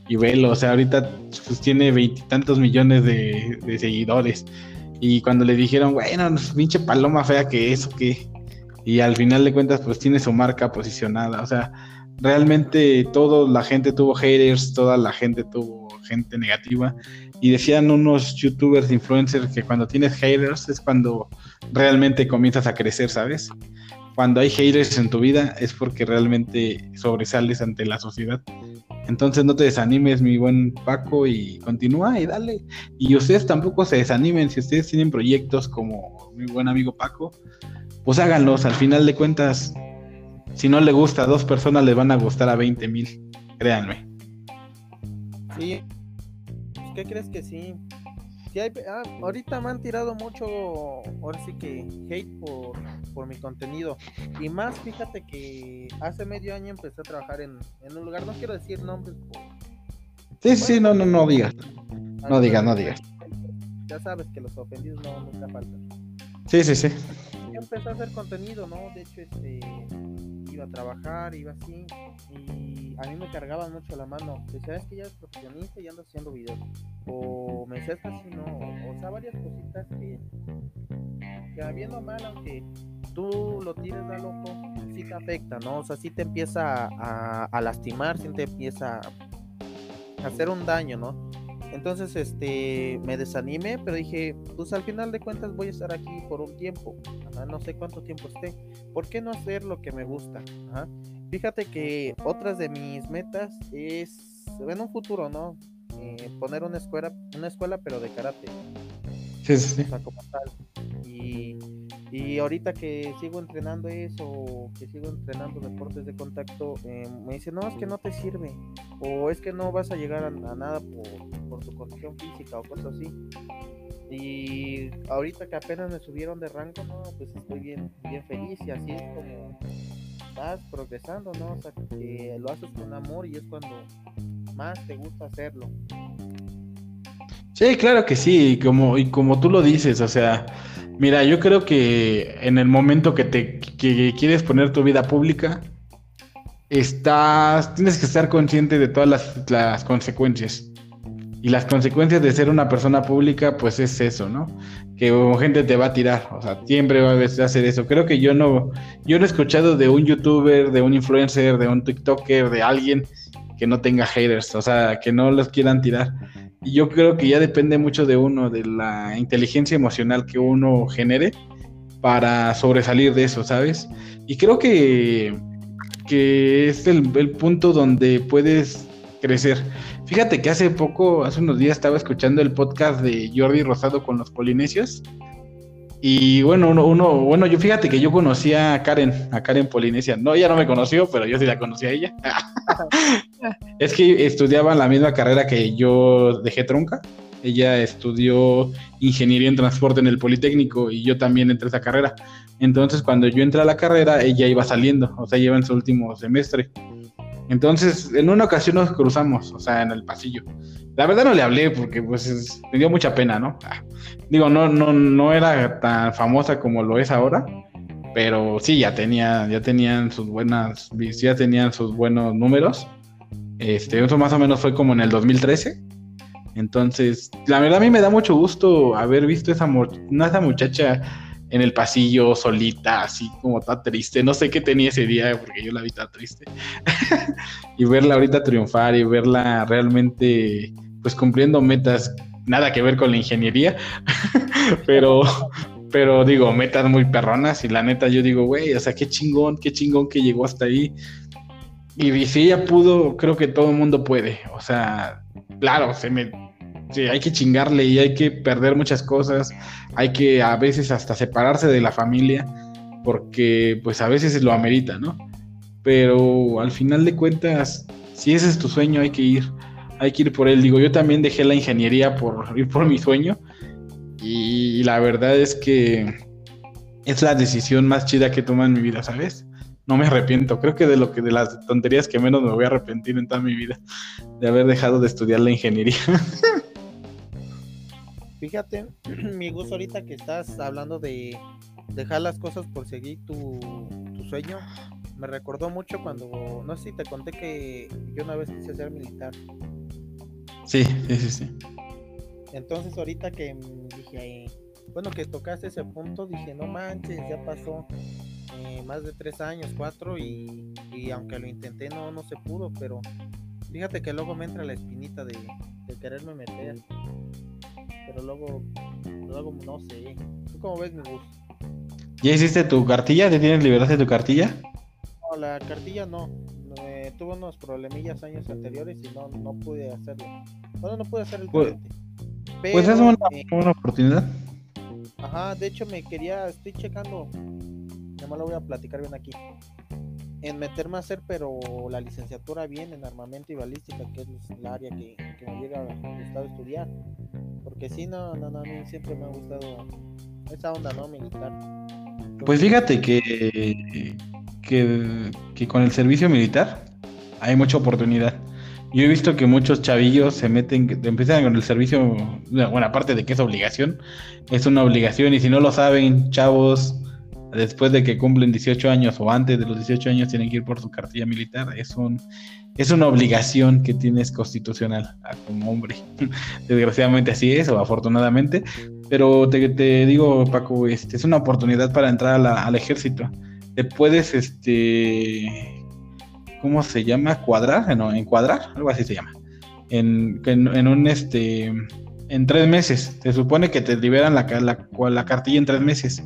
Y velo, o sea, ahorita pues, tiene veintitantos millones de, seguidores. Y cuando le dijeron, bueno, pinche paloma fea que eso, que. Y al final de cuentas, pues tiene su marca posicionada. O sea, realmente toda la gente tuvo haters, toda la gente tuvo gente negativa. Y decían unos youtubers, influencers, que cuando tienes haters es cuando realmente comienzas a crecer, ¿sabes? Cuando hay haters en tu vida es porque realmente sobresales ante la sociedad. Entonces no te desanimes, mi buen Paco, y continúa y dale. Y ustedes tampoco se desanimen si ustedes tienen proyectos como mi buen amigo Paco, pues háganlos. Al final de cuentas, si no le gusta a dos personas, le van a gustar a 20 mil. Créanme. Sí, ¿Qué crees que sí? Ah, ahorita me han tirado mucho, ahora sí que hate por, mi contenido. Y más, fíjate que hace medio año empecé a trabajar en, un lugar, no quiero decir nombres. Sí, sí, no, no, no digas. No digas, no digas. Ya sabes que los ofendidos no nunca faltan. Sí, sí, sí. Yo empecé a hacer contenido, ¿no? De hecho, este iba a trabajar, iba así, y a mí me cargaban mucho la mano. Decía, es que ya es profesionista y andas haciendo videos. O me decía, así, no. O sea, varias cositas que, que habiendo mal, aunque tú lo tires a loco, sí te afecta, ¿no? O sea, sí te empieza a, a lastimar, sí te empieza a hacer un daño, ¿no? Entonces, este, me desanimé, pero dije, pues al final de cuentas voy a estar aquí por un tiempo. no sé cuánto tiempo esté. ¿Por qué no hacer lo que me gusta? Fíjate que otras de mis metas es, en un futuro, ¿no? Eh, poner una escuela, una escuela, pero de karate. Sí, sí. como tal. Y y ahorita que sigo entrenando eso, que sigo entrenando deportes de contacto, eh, me dicen, no, es que no te sirve, o es que no vas a llegar a, nada por, tu condición física o cosas así. Y ahorita que apenas me subieron de rango, no, pues estoy bien, bien feliz y así es como vas progresando, ¿no? O sea, que lo haces con amor y es cuando más te gusta hacerlo. Sí, claro que sí, como, y como tú lo dices, o sea, Mira, yo creo que en el momento que te quieres poner tu vida pública, estás, tienes que estar consciente de todas las, consecuencias. Y las consecuencias de ser una persona pública, pues es eso, ¿no? Que gente te va a tirar, o sea, siempre va a hacer eso. Creo que yo no, yo no he escuchado de un youtuber, de un influencer, de un TikToker, de alguien que no tenga haters, o sea, que no los quieran tirar. Y yo creo que ya depende mucho de uno, de la inteligencia emocional que uno genere para sobresalir de eso, ¿sabes? Y creo que, que es el, el punto donde puedes crecer. Fíjate que hace poco, hace unos días, estaba escuchando el podcast de Jordi Rosado con los polinesios. Y bueno, uno, uno, bueno, yo fíjate que yo conocí a Karen, a Karen Polinesia. No, ella no me conoció, pero yo sí la conocí a ella. es que estudiaba la misma carrera que yo dejé trunca. Ella estudió ingeniería en transporte en el Politécnico y yo también entré a esa carrera. Entonces, cuando yo entré a la carrera, ella iba saliendo, o sea, lleva en su último semestre. Entonces, en una ocasión nos cruzamos, o sea, en el pasillo. La verdad no le hablé porque pues me dio mucha pena, ¿no? Ah, digo, no, no, no era tan famosa como lo es ahora, pero sí, ya tenía, ya tenían sus buenas, ya tenían sus buenos números. Este, eso más o menos fue como en el 2013. Entonces, la verdad a mí me da mucho gusto haber visto esa, esa muchacha en el pasillo solita, así como tan triste. No sé qué tenía ese día porque yo la vi tan triste. y verla ahorita triunfar y verla realmente pues cumpliendo metas, nada que ver con la ingeniería, pero, pero digo, metas muy perronas y la neta yo digo, güey, o sea, qué chingón, qué chingón que llegó hasta ahí. Y si ella pudo, creo que todo el mundo puede. O sea, claro, se me, hay que chingarle y hay que perder muchas cosas. Hay que a veces hasta separarse de la familia porque pues a veces lo amerita, ¿no? Pero al final de cuentas, si ese es tu sueño, hay que ir hay que ir por él. Digo, yo también dejé la ingeniería por ir por mi sueño y la verdad es que es la decisión más chida que tomo en mi vida, ¿sabes? No me arrepiento. Creo que de lo que de las tonterías que menos me voy a arrepentir en toda mi vida de haber dejado de estudiar la ingeniería. Fíjate, mi gusto ahorita que estás hablando de dejar las cosas por seguir tu, tu sueño, me recordó mucho cuando, no sé si te conté que yo una vez quise ser militar. Sí, sí, sí, sí. Entonces ahorita que dije, bueno, que tocaste ese punto, dije, no manches, ya pasó eh, más de tres años, cuatro, y, aunque lo intenté no, no se pudo, pero fíjate que luego me entra la espinita de, quererme meter. Pero luego, luego no sé. ¿Tú cómo ves mi bus? ¿Ya hiciste tu cartilla? ¿Te tienes libertad de tu cartilla? No, la cartilla no tuve unos problemillas años anteriores y no, no pude hacerlo. Bueno, no pude hacer el pues, pues es una, eh, una, oportunidad. Ajá, de hecho me quería, estoy checando, lo voy a platicar bien aquí, en meterme a hacer, pero la licenciatura bien en armamento y balística, que es el área que, que me llega a estudiar. Porque si no, no, no, a mí siempre me ha gustado esa onda, ¿no? Militar. pues fíjate que que, con el servicio militar hay mucha oportunidad. Yo he visto que muchos chavillos se meten, empiezan con el servicio, bueno, aparte de que es obligación, es una obligación y si no lo saben, chavos, después de que cumplen 18 años o antes de los 18 años tienen que ir por su cartilla militar, es un es una obligación que tienes constitucional ah, como hombre. Desgraciadamente así es, o afortunadamente, pero te, te digo, Paco, este, es una oportunidad para entrar al ejército te puedes, este, ¿cómo se llama? Cuadrar, no, encuadrar, algo así se llama. En, en, un, este, en tres meses. Se supone que te liberan la, la, cartilla en tres meses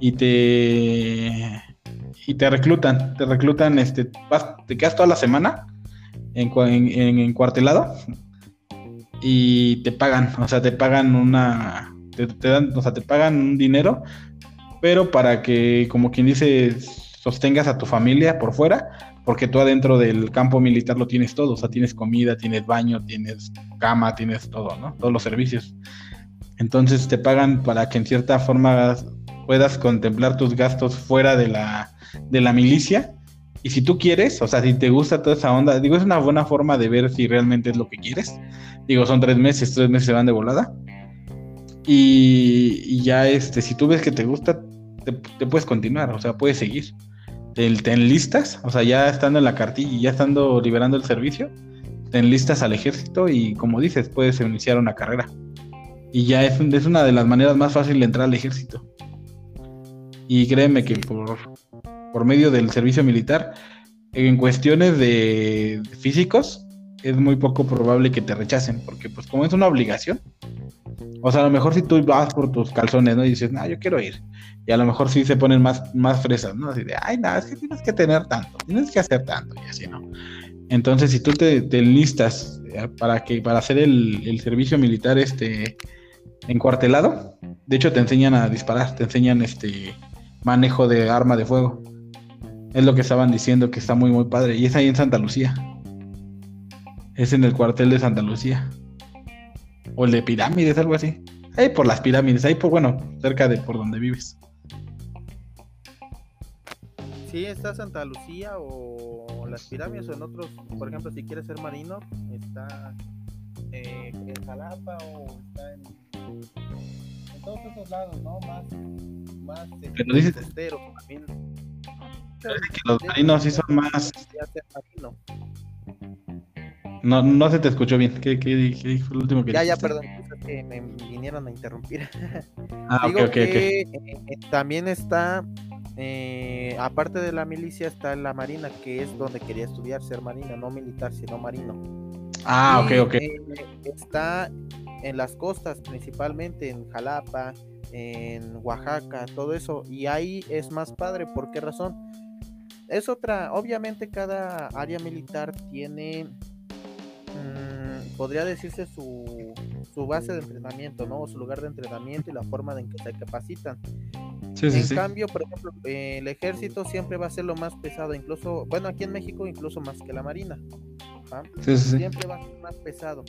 y te y te reclutan, te reclutan, este, te quedas toda la semana en, en, encuartelado y te pagan, o sea, te pagan una, te, te, dan, o sea, te pagan un dinero pero para que, como quien dice, sostengas a tu familia por fuera, porque tú adentro del campo militar lo tienes todo, o sea, tienes comida, tienes baño, tienes cama, tienes todo, ¿no? Todos los servicios. Entonces te pagan para que en cierta forma puedas contemplar tus gastos fuera de la, de la milicia. Y si tú quieres, o sea, si te gusta toda esa onda, digo, es una buena forma de ver si realmente es lo que quieres. Digo, son tres meses, tres meses se van de volada. Y, ya, este, si tú ves que te gusta, te, puedes continuar, o sea, puedes seguir. Te, enlistas, o sea, ya estando en la cartilla y ya estando liberando el servicio, te enlistas al ejército y, como dices, puedes iniciar una carrera. Y ya es, es una de las maneras más fáciles de entrar al ejército. Y créeme que por, por medio del servicio militar, en cuestiones de físicos, es muy poco probable que te rechacen, porque pues como es una obligación, o sea, a lo mejor si tú vas por tus calzones, ¿no? Y dices, no, yo quiero ir. Y a lo mejor sí se ponen más, más fresas, ¿no? Así de, ay, nada, es que tienes que tener tanto, tienes que hacer tanto, y así, ¿no? Entonces, si tú te, listas eh, para que para hacer el, servicio militar este encuartelado, de hecho te enseñan a disparar, te enseñan este manejo de arma de fuego. Es lo que estaban diciendo que está muy muy padre y es ahí en Santa Lucía. Es en el cuartel de Santa Lucía. O el de pirámides, algo así. Ahí por las pirámides, ahí por, bueno, cerca de por donde vives. Sí, está Santa Lucía o las pirámides o en otros, por ejemplo, si quieres ser marino, está eh, en Jalapa o está en, en, todos esos lados, ¿no? Más, más Pero dices, costero, también. que los marinos sí son más. No, no se te escuchó bien. ¿Qué, qué, qué fue lo último que Ya, dijiste? ya, perdón. Que me vinieron a interrumpir. Ah, Digo ok, ok, que eh, también está, eh, aparte de la milicia, está la marina, que es donde quería estudiar, ser marina, no militar, sino marino. Ah, ok, ok. eh, está en las costas, principalmente en Jalapa, en Oaxaca, todo eso. Y ahí es más padre. ¿Por qué razón? Es otra, obviamente cada área militar tiene, mm, podría decirse su, su base de entrenamiento, ¿no? O su lugar de entrenamiento y la forma en que se capacitan. Sí, sí, en sí. cambio, por ejemplo, eh, el ejército siempre va a ser lo más pesado, incluso, bueno, aquí en México incluso más que la marina. Sí, sí, sí. Siempre va a ser más pesado.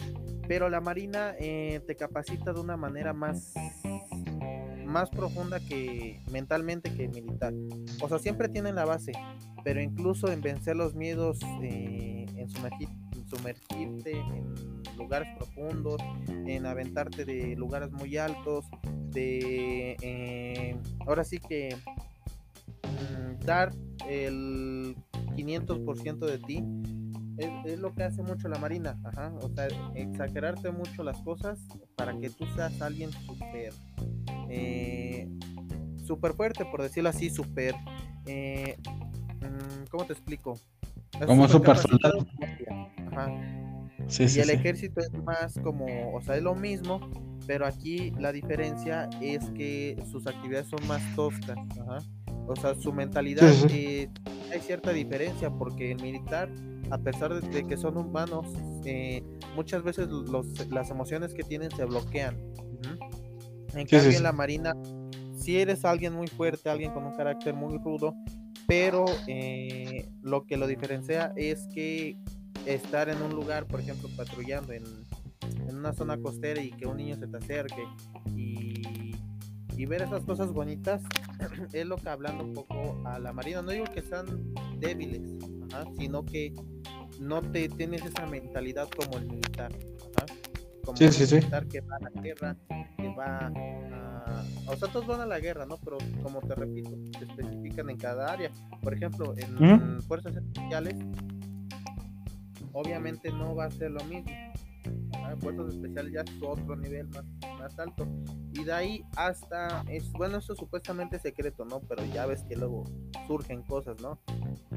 Pero la marina eh, te capacita de una manera más, más profunda que mentalmente que militar. O sea, siempre tienen la base, pero incluso en vencer los miedos, eh, en, sumergir- en sumergirte en lugares profundos, en aventarte de lugares muy altos, de eh, ahora sí que mm, dar el 500% de ti es, es lo que hace mucho la marina, ajá, o sea, exagerarte mucho las cosas para que tú seas alguien súper, eh, súper fuerte, por decirlo así, súper, eh, mm, ¿cómo te explico? Es Como súper soldado. Ajá. Sí, Y sí, el sí. ejército es más como, o sea, es lo mismo, pero aquí la diferencia es que sus actividades son más toscas. ajá. O sea, su mentalidad Sí, sí. eh, hay cierta diferencia porque el militar, a pesar de, de que son humanos, eh, muchas veces los, las emociones que tienen se bloquean. En Sí, cambio, en la marina, si eres alguien muy fuerte, alguien con un carácter muy rudo, pero eh, lo que lo diferencia es que estar en un lugar, por ejemplo, patrullando en, en una zona costera y que un niño se te acerque y, y ver esas cosas bonitas es lo que hablando un poco a la marina. No digo que sean débiles, ajá, sino que no te tienes esa mentalidad como el militar. ajá, Como Sí, el sí, sí. militar que va a la guerra, que va a... O sea, todos van a la guerra, ¿no? Pero como te repito, se especifican en cada área. Por ejemplo, en fuerzas especiales, obviamente no va a ser lo mismo. Ajá, Fuerzas especiales ya es otro nivel más, más alto. Y de ahí hasta, es bueno, eso supuestamente es secreto, ¿no? Pero ya ves que luego surgen cosas, ¿no?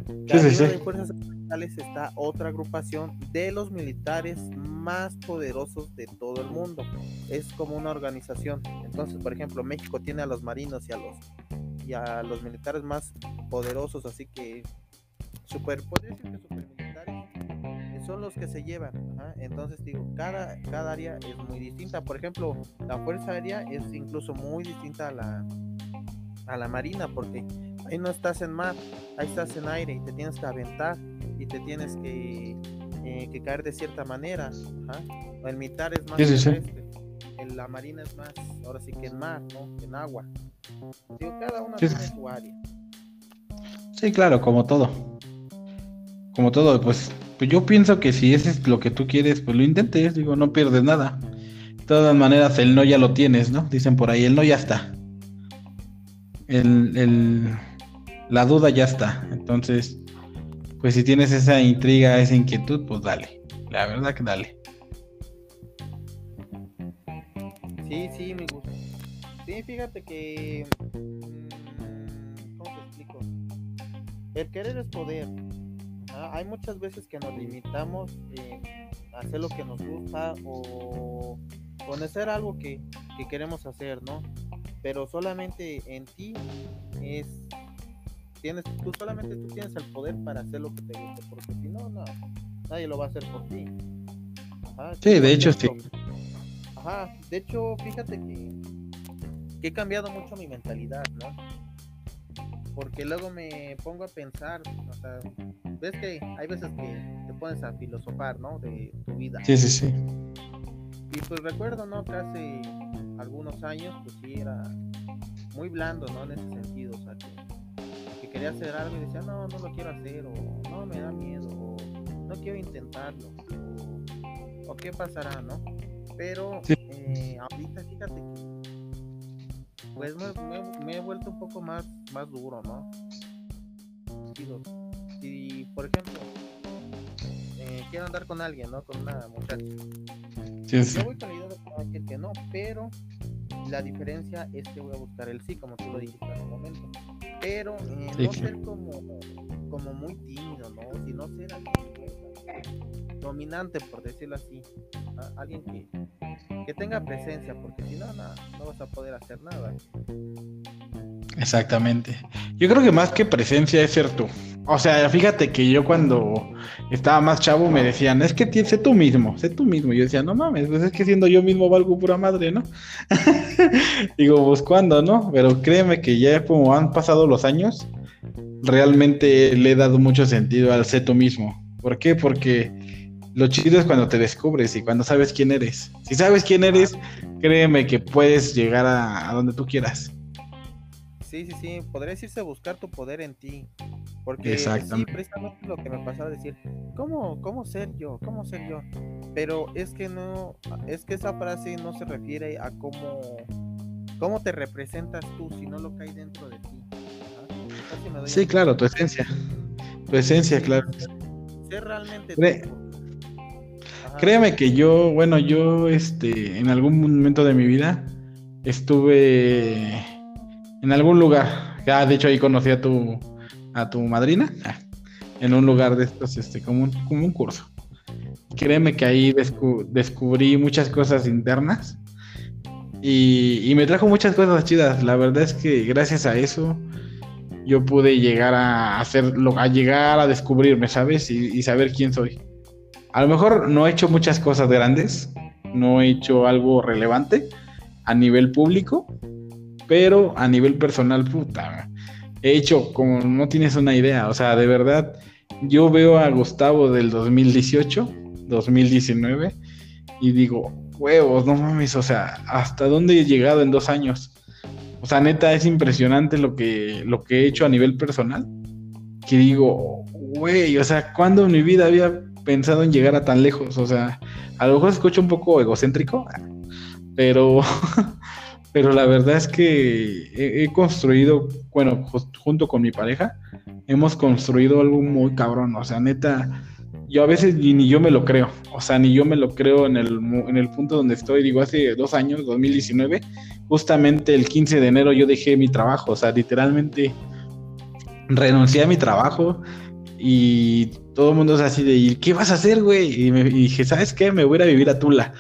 Sí, de fuerzas especiales está otra agrupación de los militares más poderosos de todo el mundo. Es como una organización. Entonces, por ejemplo, México tiene a los marinos y a los y a los militares más poderosos, así que super, podría decir que eh, son los que se llevan. ajá. Entonces digo, cada, cada área es muy distinta. Por ejemplo, la Fuerza Aérea es incluso muy distinta a la, a la Marina, porque ahí no estás en mar, ahí estás en aire y te tienes que aventar y te tienes que, eh, que caer de cierta manera. ajá. El militar es más Sí, sí, sí. terrestre, el- la marina es más, ahora sí que en mar, ¿no? En agua. Digo, cada una Sí, sí, tiene sí. su área. Sí, claro, como todo. Como todo, pues, pues yo pienso que si ese es lo que tú quieres, pues lo intentes, digo, no pierdes nada. De todas maneras, el no ya lo tienes, ¿no? Dicen por ahí, el no ya está. El, el- la duda ya está. Entonces, pues si tienes esa intriga, esa inquietud, pues dale. La verdad que dale. Sí, sí, me gusta. Sí, fíjate que. mm, ¿Cómo te explico? El querer es poder. Ajá, Hay muchas veces que nos limitamos eh, hacer lo que nos gusta o, hacer algo que, que queremos hacer, ¿no? Pero solamente en ti es tienes tú solamente tú tienes el poder para hacer lo que te guste porque si no no nadie lo va a hacer por ti. Sí de hecho sí. ajá de hecho fíjate que, que he cambiado mucho mi mentalidad no porque luego me pongo a pensar o sea ves que hay veces que te pones a filosofar no de tu vida. Sí sí sí. Y pues recuerdo no que hace algunos años pues sí era muy blando no en ese sentido o sea que quería hacer algo y decía, no, no lo quiero hacer, o no, me da miedo, o no quiero intentarlo, o, qué pasará, ¿no? Pero eh, ahorita fíjate que pues me, he vuelto un poco más, más duro, ¿no? Si, por ejemplo, eh, quiero andar con alguien, ¿no? Con una muchacha. Sí, sí. Yo voy con la idea de decir que no, pero la diferencia es que voy a buscar el sí, como tú lo dijiste hace un momento pero eh, no ser como, como muy tímido, ¿no? Sino ser alguien dominante, por decirlo así. Alguien que, que tenga presencia, porque si no, no, vas a poder hacer nada. Exactamente. Yo creo que más que presencia es ser tú. O sea, fíjate que yo cuando estaba más chavo me decían, es que sé tú mismo, sé tú mismo. Yo decía, no mames, pues es que siendo yo mismo valgo pura madre, ¿no? Digo, pues cuando, ¿no? Pero créeme que ya como han pasado los años, realmente le he dado mucho sentido al sé tú mismo. ¿Por qué? Porque lo chido es cuando te descubres y cuando sabes quién eres. Si sabes quién eres, créeme que puedes llegar a, a donde tú quieras. Sí, sí, sí, podría decirse buscar tu poder en ti. Porque sí, precisamente lo que me pasaba a decir, ¿cómo, ¿cómo ser yo? ¿Cómo ser yo? Pero es que no, es que esa frase no se refiere a cómo, cómo te representas tú, sino lo que hay dentro de ti. Sí, claro, tu esencia. Tu esencia, claro. Ser realmente Créeme que yo, bueno, yo este, en algún momento de mi vida estuve en algún lugar. Ya, de hecho, ahí conocí a tu, a tu madrina. Ah, en un lugar de estos, este, como un, como un curso. Créeme que ahí descubrí muchas cosas internas. Y, me trajo muchas cosas chidas. La verdad es que gracias a eso yo pude llegar a hacerlo, a llegar a descubrirme, ¿sabes? Y, saber quién soy. A lo mejor no he hecho muchas cosas grandes, no he hecho algo relevante a nivel público, pero a nivel personal, puta, he hecho como no tienes una idea, o sea, de verdad, yo veo a Gustavo del 2018, 2019, y digo, huevos, no mames, o sea, ¿hasta dónde he llegado en dos años? O sea, neta, es impresionante lo que, lo que he hecho a nivel personal, que digo, güey, o sea, ¿cuándo en mi vida había pensado en llegar a tan lejos? O sea, a lo mejor escucho un poco egocéntrico, pero pero la verdad es que he, construido, bueno, junto con mi pareja, hemos construido algo muy cabrón, o sea, neta, yo a veces ni, yo me lo creo, o sea, ni yo me lo creo en el, en el punto donde estoy, digo, hace dos años, 2019, justamente el 15 de enero yo dejé mi trabajo, o sea, literalmente renuncié a mi trabajo y todo el mundo es así de, ¿y qué vas a hacer, güey? Y, me, dije, ¿sabes qué? Me voy a ir a vivir a Tula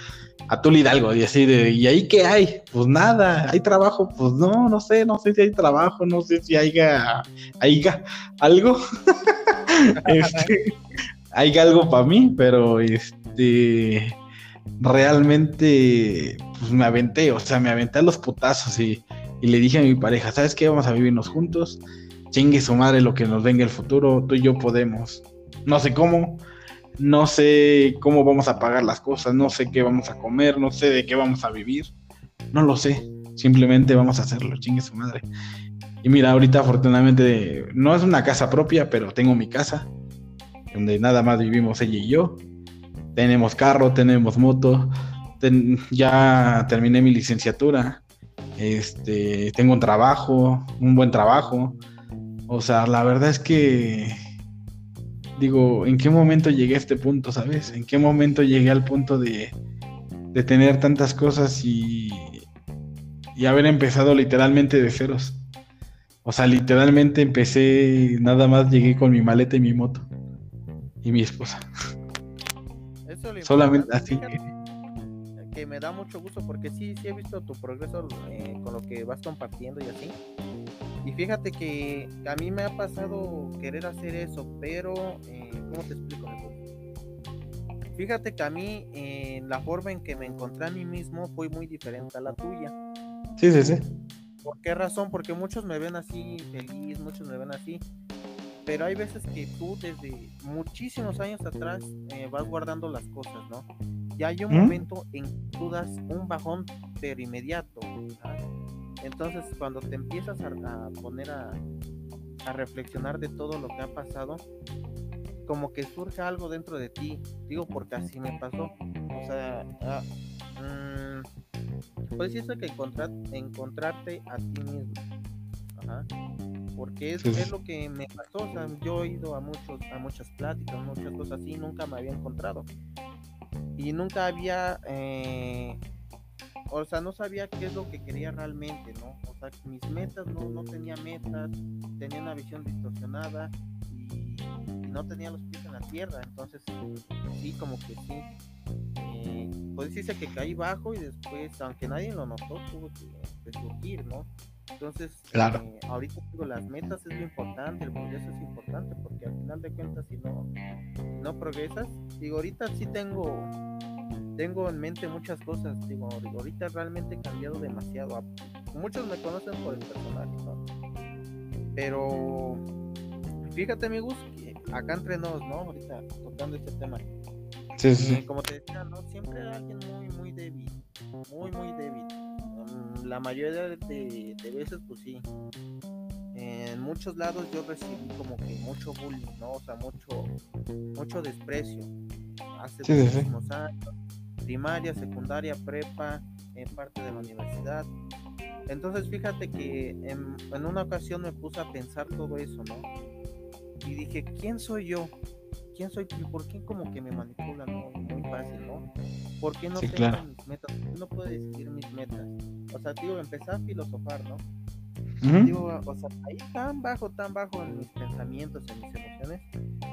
a Tul Hidalgo y así de, ¿y ahí qué hay? Pues nada, ¿hay trabajo? Pues no, no sé, no sé si hay trabajo, no sé si haya, haya algo, este, hay algo para mí, pero este, realmente, pues me aventé, o sea, me aventé a los putazos y le dije a mi pareja, ¿sabes qué? Vamos a vivirnos juntos, chingue su madre lo que nos venga el futuro, tú y yo podemos, no sé cómo, no sé cómo vamos a pagar las cosas, no sé qué vamos a comer, no sé de qué vamos a vivir, no lo sé, simplemente vamos a hacerlo, chingue su madre. Y mira, ahorita afortunadamente no es una casa propia, pero tengo mi casa, donde nada más vivimos ella y yo. Tenemos carro, tenemos moto, ya terminé mi licenciatura, este, tengo un trabajo, un buen trabajo. O sea, la verdad es que digo, ¿en qué momento llegué a este punto, sabes? ¿En qué momento llegué al punto de, de tener tantas cosas y, y haber empezado literalmente de ceros? O sea, literalmente empecé, nada más llegué con mi maleta y mi moto y mi esposa. Eso Solamente así. Que, me da mucho gusto porque sí, sí he visto tu progreso eh, con lo que vas compartiendo y así. Y fíjate que a mí me ha pasado querer hacer eso, pero eh, ¿cómo te explico? Fíjate que a mí eh, la forma en que me encontré a mí mismo fue muy diferente a la tuya. Sí, sí, sí. ¿Por qué razón? Porque muchos me ven así feliz, muchos me ven así. Pero hay veces que tú desde muchísimos años atrás eh, vas guardando las cosas, ¿no? Ya hay un momento en que tú das un bajón pero inmediato. Entonces cuando te empiezas a, poner a, a reflexionar de todo lo que ha pasado, como que surge algo dentro de ti. Digo, porque así me pasó. O sea, ah, mm, pues eso que encontrar, encontrarte a ti mismo. Ajá. Porque es, es, lo que me pasó. O sea, yo he ido a, muchos, a muchas pláticas, muchas cosas así, nunca me había encontrado. Y nunca había. Eh, o sea, no sabía qué es lo que quería realmente, ¿no? O sea, mis metas no, no tenía metas, tenía una visión distorsionada no tenía los pies en la tierra, entonces sí, como que sí. Eh, pues decirse que caí bajo y después, aunque nadie lo notó, tuvo que, surgir, ¿no? Entonces, claro. Eh, ahorita digo, las metas es lo importante, el progreso es importante, porque al final de cuentas, si no, no progresas, digo, ahorita sí tengo, tengo en mente muchas cosas, digo, ahorita realmente he cambiado demasiado. Muchos me conocen por el personaje, ¿no? Pero fíjate, amigos, acá entre nos, ¿no? Ahorita tocando este tema. Sí, sí. como te decía, ¿no? Siempre era alguien muy, muy débil. Muy, muy débil. Mm, la mayoría de, veces, pues sí. En muchos lados yo recibí como que mucho bullying, ¿no? O sea, mucho, mucho desprecio. Hace muchísimos años. Primaria, secundaria, prepa, en parte de la universidad. Entonces fíjate que en, en una ocasión me puse a pensar todo eso, ¿no? y dije, ¿quién soy yo? ¿Quién soy? ¿Por qué como que me manipulan muy, fácil, no? ¿Por qué no tengo mis metas? ¿Por qué no puedo decidir mis metas? O sea, digo, empezar a filosofar, ¿no? Digo, o sea, ahí tan bajo, tan bajo en mis pensamientos, en mis emociones,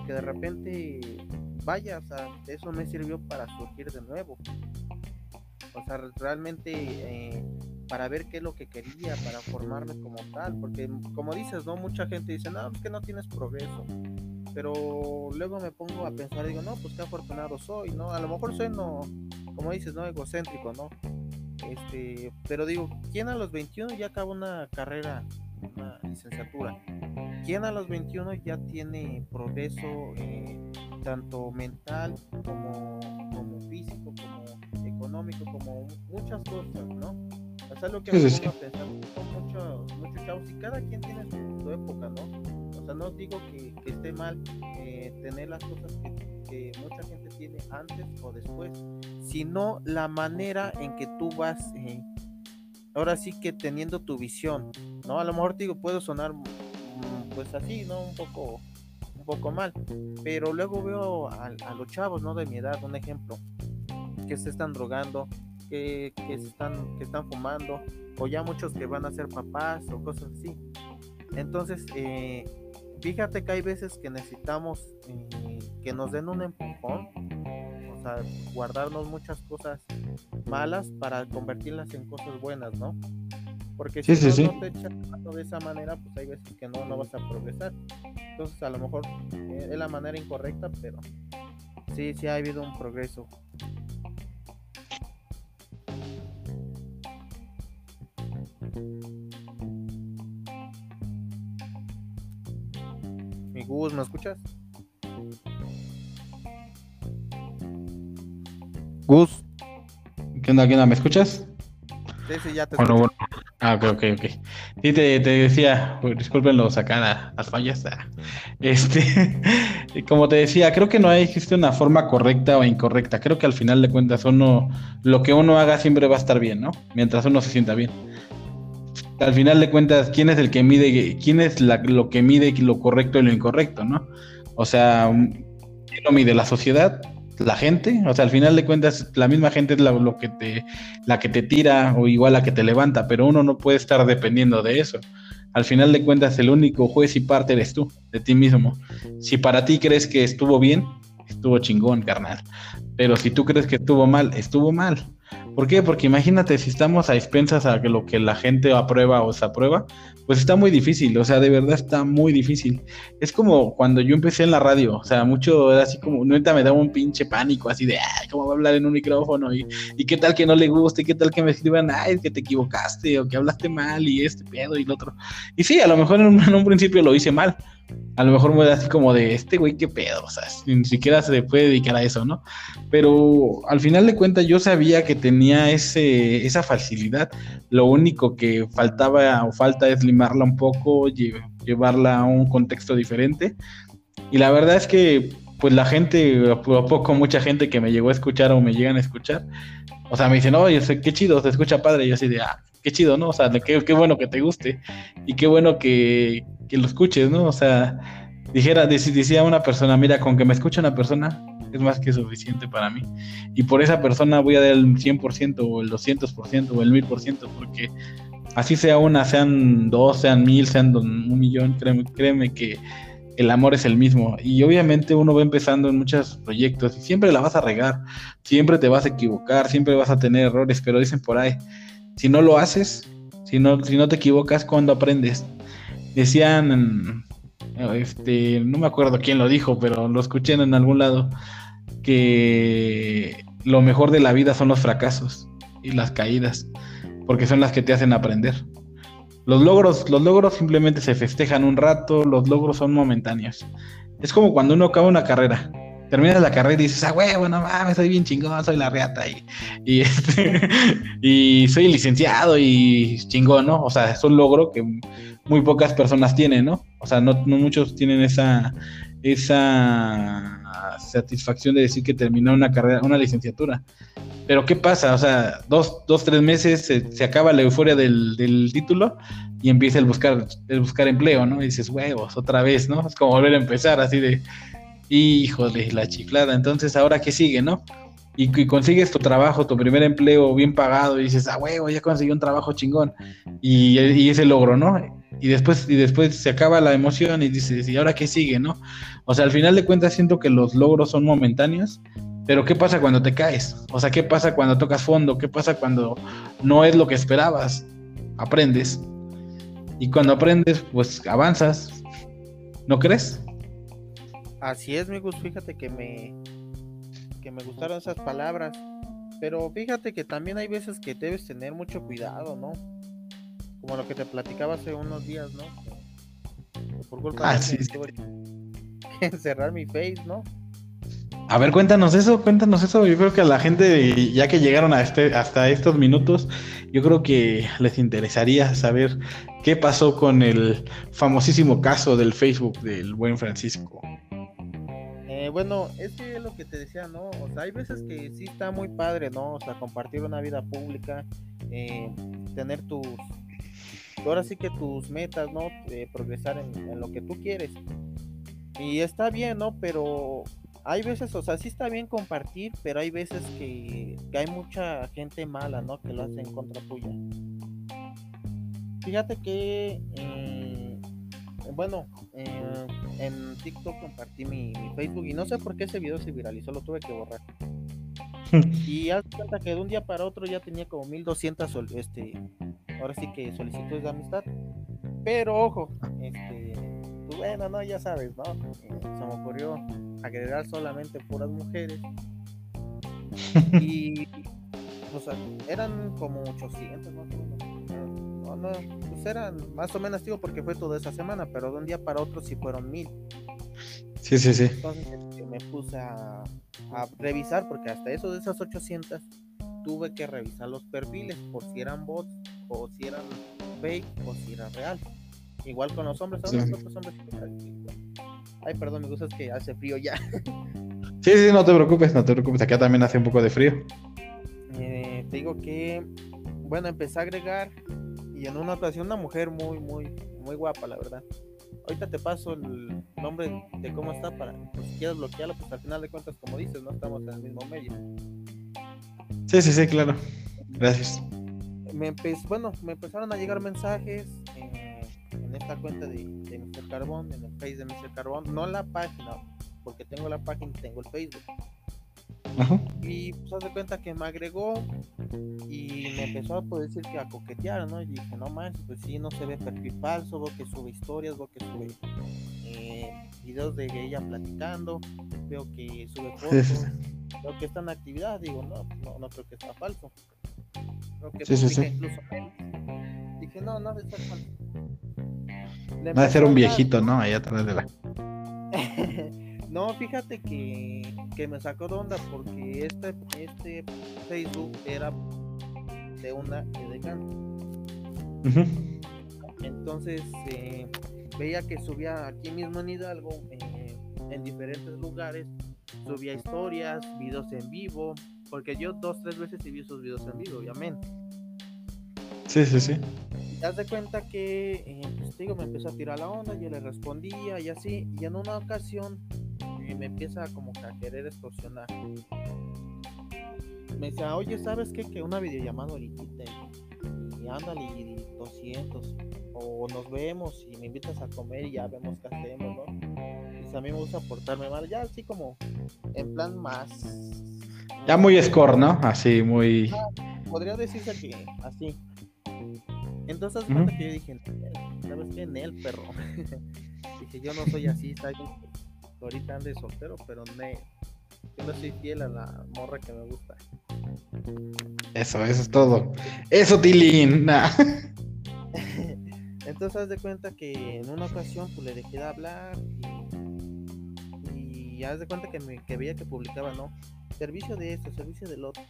que de repente, vaya, o sea, eso me sirvió para surgir de nuevo. O sea, realmente eh, para ver qué es lo que quería, para formarme como tal, porque como dices, ¿no? Mucha gente dice, no, es que no tienes progreso, pero luego me pongo a pensar digo, no, pues qué afortunado soy, ¿no? A lo mejor soy, no, como dices, ¿no? Egocéntrico, ¿no? Este, pero digo, ¿quién a los 21 ya acaba una carrera, una licenciatura? ¿Quién a los 21 ya tiene progreso eh, tanto mental como, como físico, como económico, como muchas cosas, ¿no? O sea, lo que me pongo a pensar, muchos mucho chavos y cada quien tiene su, época, ¿no? O sea, no digo que, esté mal eh, tener las cosas que, mucha gente tiene antes o después, sino la manera en que tú vas, eh, ahora sí que teniendo tu visión, ¿no? A lo mejor digo, puedo sonar pues así, ¿no? Un poco, un poco mal, pero luego veo a, los chavos, ¿no? De mi edad, un ejemplo, que se están drogando, que, están, que están fumando, o ya muchos que van a ser papás o cosas así. Entonces, eh, fíjate que hay veces que necesitamos eh, que nos den un empujón, o sea, guardarnos muchas cosas malas para convertirlas en cosas buenas, ¿no? Porque si no, te echas de esa manera, pues hay veces que no, no vas a progresar. Entonces, a lo mejor eh, es la manera incorrecta, pero sí, sí ha habido un progreso. Mi Gus, ¿me escuchas? Gus. ¿Qué onda, qué onda? ¿Me escuchas? Sí, sí, ya te bueno, bueno. Ah, ok, ok, ok. Sí, te, decía, pues, discúlpenlo, sacar las fallas. Ah, este, como te decía, creo que no existe una forma correcta o incorrecta. Creo que al final de cuentas uno, lo que uno haga siempre va a estar bien, ¿no? Mientras uno se sienta bien al final de cuentas, ¿quién es el que mide, quién es lo que mide lo correcto y lo incorrecto, ¿no? O sea, ¿quién lo mide? ¿La sociedad? ¿La gente? O sea, al final de cuentas, la misma gente es la, lo que te, la que te tira o igual la que te levanta, pero uno no puede estar dependiendo de eso. Al final de cuentas, el único juez y parte eres tú, de ti mismo. Si para ti crees que estuvo bien, estuvo chingón, carnal. Pero si tú crees que estuvo mal, estuvo mal. ¿Por qué? Porque imagínate si estamos a expensas a lo que la gente aprueba o se aprueba, pues está muy difícil, o sea, de verdad está muy difícil. Es como cuando yo empecé en la radio, o sea, mucho era así como, neta me daba un pinche pánico, así de, ay, ¿cómo va a hablar en un micrófono? Y, qué tal que no le guste, qué tal que me escriban, ay, que te equivocaste o que hablaste mal y este pedo y lo otro. Y sí, a lo mejor en un principio lo hice mal, a lo mejor me da así como de este güey, qué pedo, o sea, ni siquiera se puede dedicar a eso, ¿no? Pero al final de cuentas yo sabía que tenía ese, esa facilidad. Lo único que faltaba o falta es limarla un poco, llevarla a un contexto diferente. Y la verdad es que, pues la gente, a poco, mucha gente que me llegó a escuchar o me llegan a escuchar, o sea, me dicen, oye, qué chido, se escucha padre. Y yo así de, ah, qué chido, ¿no? O sea, qué, bueno que te guste y qué bueno que, que lo escuches, ¿no? O sea, dijera, decía una persona, mira, con que me escuche una persona es más que suficiente para mí. Y por esa persona voy a dar el 100% o el 200% o el 1000%, porque así sea una, sean dos, sean mil, sean un millón, créeme, créeme que el amor es el mismo. Y obviamente uno va empezando en muchos proyectos y siempre la vas a regar, siempre te vas a equivocar, siempre vas a tener errores, pero dicen por ahí, si no lo haces, si no, si no te equivocas, cuando aprendes? decían, este, no me acuerdo quién lo dijo, pero lo escuché en algún lado, que lo mejor de la vida son los fracasos y las caídas, porque son las que te hacen aprender. Los logros, los logros simplemente se festejan un rato, los logros son momentáneos. Es como cuando uno acaba una carrera. Terminas la carrera y dices, ah, huevo, no mames, soy bien chingón, soy la reata y, y, este, y soy licenciado y chingón, ¿no? O sea, es un logro que muy pocas personas tienen, ¿no? O sea, no, muchos tienen esa, esa satisfacción de decir que terminó una carrera, una licenciatura. Pero ¿qué pasa? O sea, dos, dos tres meses se, acaba la euforia del, del, título y empieza el buscar, el buscar empleo, ¿no? Y dices, huevos, otra vez, ¿no? Es como volver a empezar, así de, híjole, la chiflada. Entonces, ¿ahora qué sigue, no? y, consigues tu trabajo, tu primer empleo bien pagado y dices, ah, huevo, ya conseguí un trabajo chingón y, ese logro, ¿no? Y después, y después se acaba la emoción y dices, ¿y ahora qué sigue, no? O sea, al final de cuentas siento que los logros son momentáneos, pero ¿qué pasa cuando te caes? O sea, ¿qué pasa cuando tocas fondo? ¿Qué pasa cuando no es lo que esperabas? Aprendes. Y cuando aprendes, pues avanzas. ¿No crees? Así es, amigos. Fíjate que me, que me gustaron esas palabras. Pero fíjate que también hay veces que debes tener mucho cuidado, ¿no? Como lo que te platicaba hace unos días, ¿no? Por culpa ah, de sí, encerrar mi face, ¿no? A ver, cuéntanos eso, cuéntanos eso. Yo creo que a la gente, ya que llegaron a este, hasta estos minutos, yo creo que les interesaría saber qué pasó con el famosísimo caso del Facebook del buen Francisco. Eh, bueno, es que lo que te decía, ¿no? O sea, hay veces que sí está muy padre, ¿no? O sea, compartir una vida pública, eh, tener tus, ahora sí que tus metas, ¿no? progresar en, lo que tú quieres. Y está bien, ¿no? Pero hay veces, o sea, sí está bien compartir, pero hay veces que, hay mucha gente mala, ¿no? Que lo hace en contra tuya. Fíjate que... Eh, bueno, eh, en TikTok compartí mi, Facebook y no sé por qué ese video se viralizó, lo tuve que borrar. y haz cuenta que de un día para otro ya tenía como 1200 este, ahora sí que solicitudes de amistad. Pero ojo, este, pues bueno, no, ya sabes, ¿no? Eh, se me ocurrió agregar solamente puras mujeres. y, o sea, eran como 800 más o menos no, pues eran más o menos, digo, porque fue toda esa semana, pero de un día para otro sí fueron mil. Sí, sí, sí. Entonces este, me puse a, revisar, porque hasta eso de esas 800 tuve que revisar los perfiles por si eran bots, o si eran fake, o si era real. Igual con los hombres, hombres Ay, perdón, me gusta es que hace frío ya. Sí, sí, no te preocupes, no te preocupes. Acá también hace un poco de frío. Eh, te digo que, bueno, empecé a agregar y en una ocasión una mujer muy, muy, muy guapa, la verdad. Ahorita te paso el nombre de cómo está para, pues, si quieres bloquearlo, pues al final de cuentas, como dices, no estamos en el mismo medio. Sí, sí, sí, claro. Gracias. Me bueno, me empezaron a llegar mensajes en esta cuenta de, de Mr. Carbón, en el Face de Mr. Carbón, no la página, porque tengo la página y tengo el Facebook. Y pues haz de cuenta que me agregó y me empezó a poder decir que a coquetear, ¿no? Y dije, no manches, pues sí, no se ve perfil falso, veo que sube historias, veo que sube eh, videos de ella platicando, veo que sube fotos, veo que está en actividad, digo, no, no, no creo que está falso. Creo que sí, sí, sí. incluso Dije, no, no debe estar falso. Va a ser un viejito, ¿no? Ahí atrás de la. No, fíjate que, que me sacó de onda porque este, este Facebook era de una elegante. Entonces eh, veía que subía aquí mismo en Hidalgo, eh, en diferentes lugares, subía historias, videos en vivo, porque yo dos, tres veces he visto esos videos en vivo, obviamente. Sí, sí, sí. Das de cuenta que, eh, pues, digo, me empezó a tirar la onda, yo le respondía y así, y en una ocasión y me empieza como que a querer extorsionar. Me dice, oye, ¿sabes qué? Que una videollamada ahorita y, ándale y 200 o nos vemos y me invitas a comer y ya vemos qué hacemos, ¿no? Y a mí me gusta portarme mal, ya así como en plan más... Ya muy score, ¿no? Así, muy... podría decirse que así. Entonces, que yo dije, ¿sabes qué? En él, perro. dije, yo no soy así, ¿sabes? Ahorita ande soltero, pero me, yo no soy fiel a la morra que me gusta. Eso, eso es todo. Eso, Tilín. Entonces haz de cuenta que en una ocasión pues le dejé de hablar y, y haz de cuenta que, me, que veía que publicaba, ¿no? Servicio de esto, servicio del otro.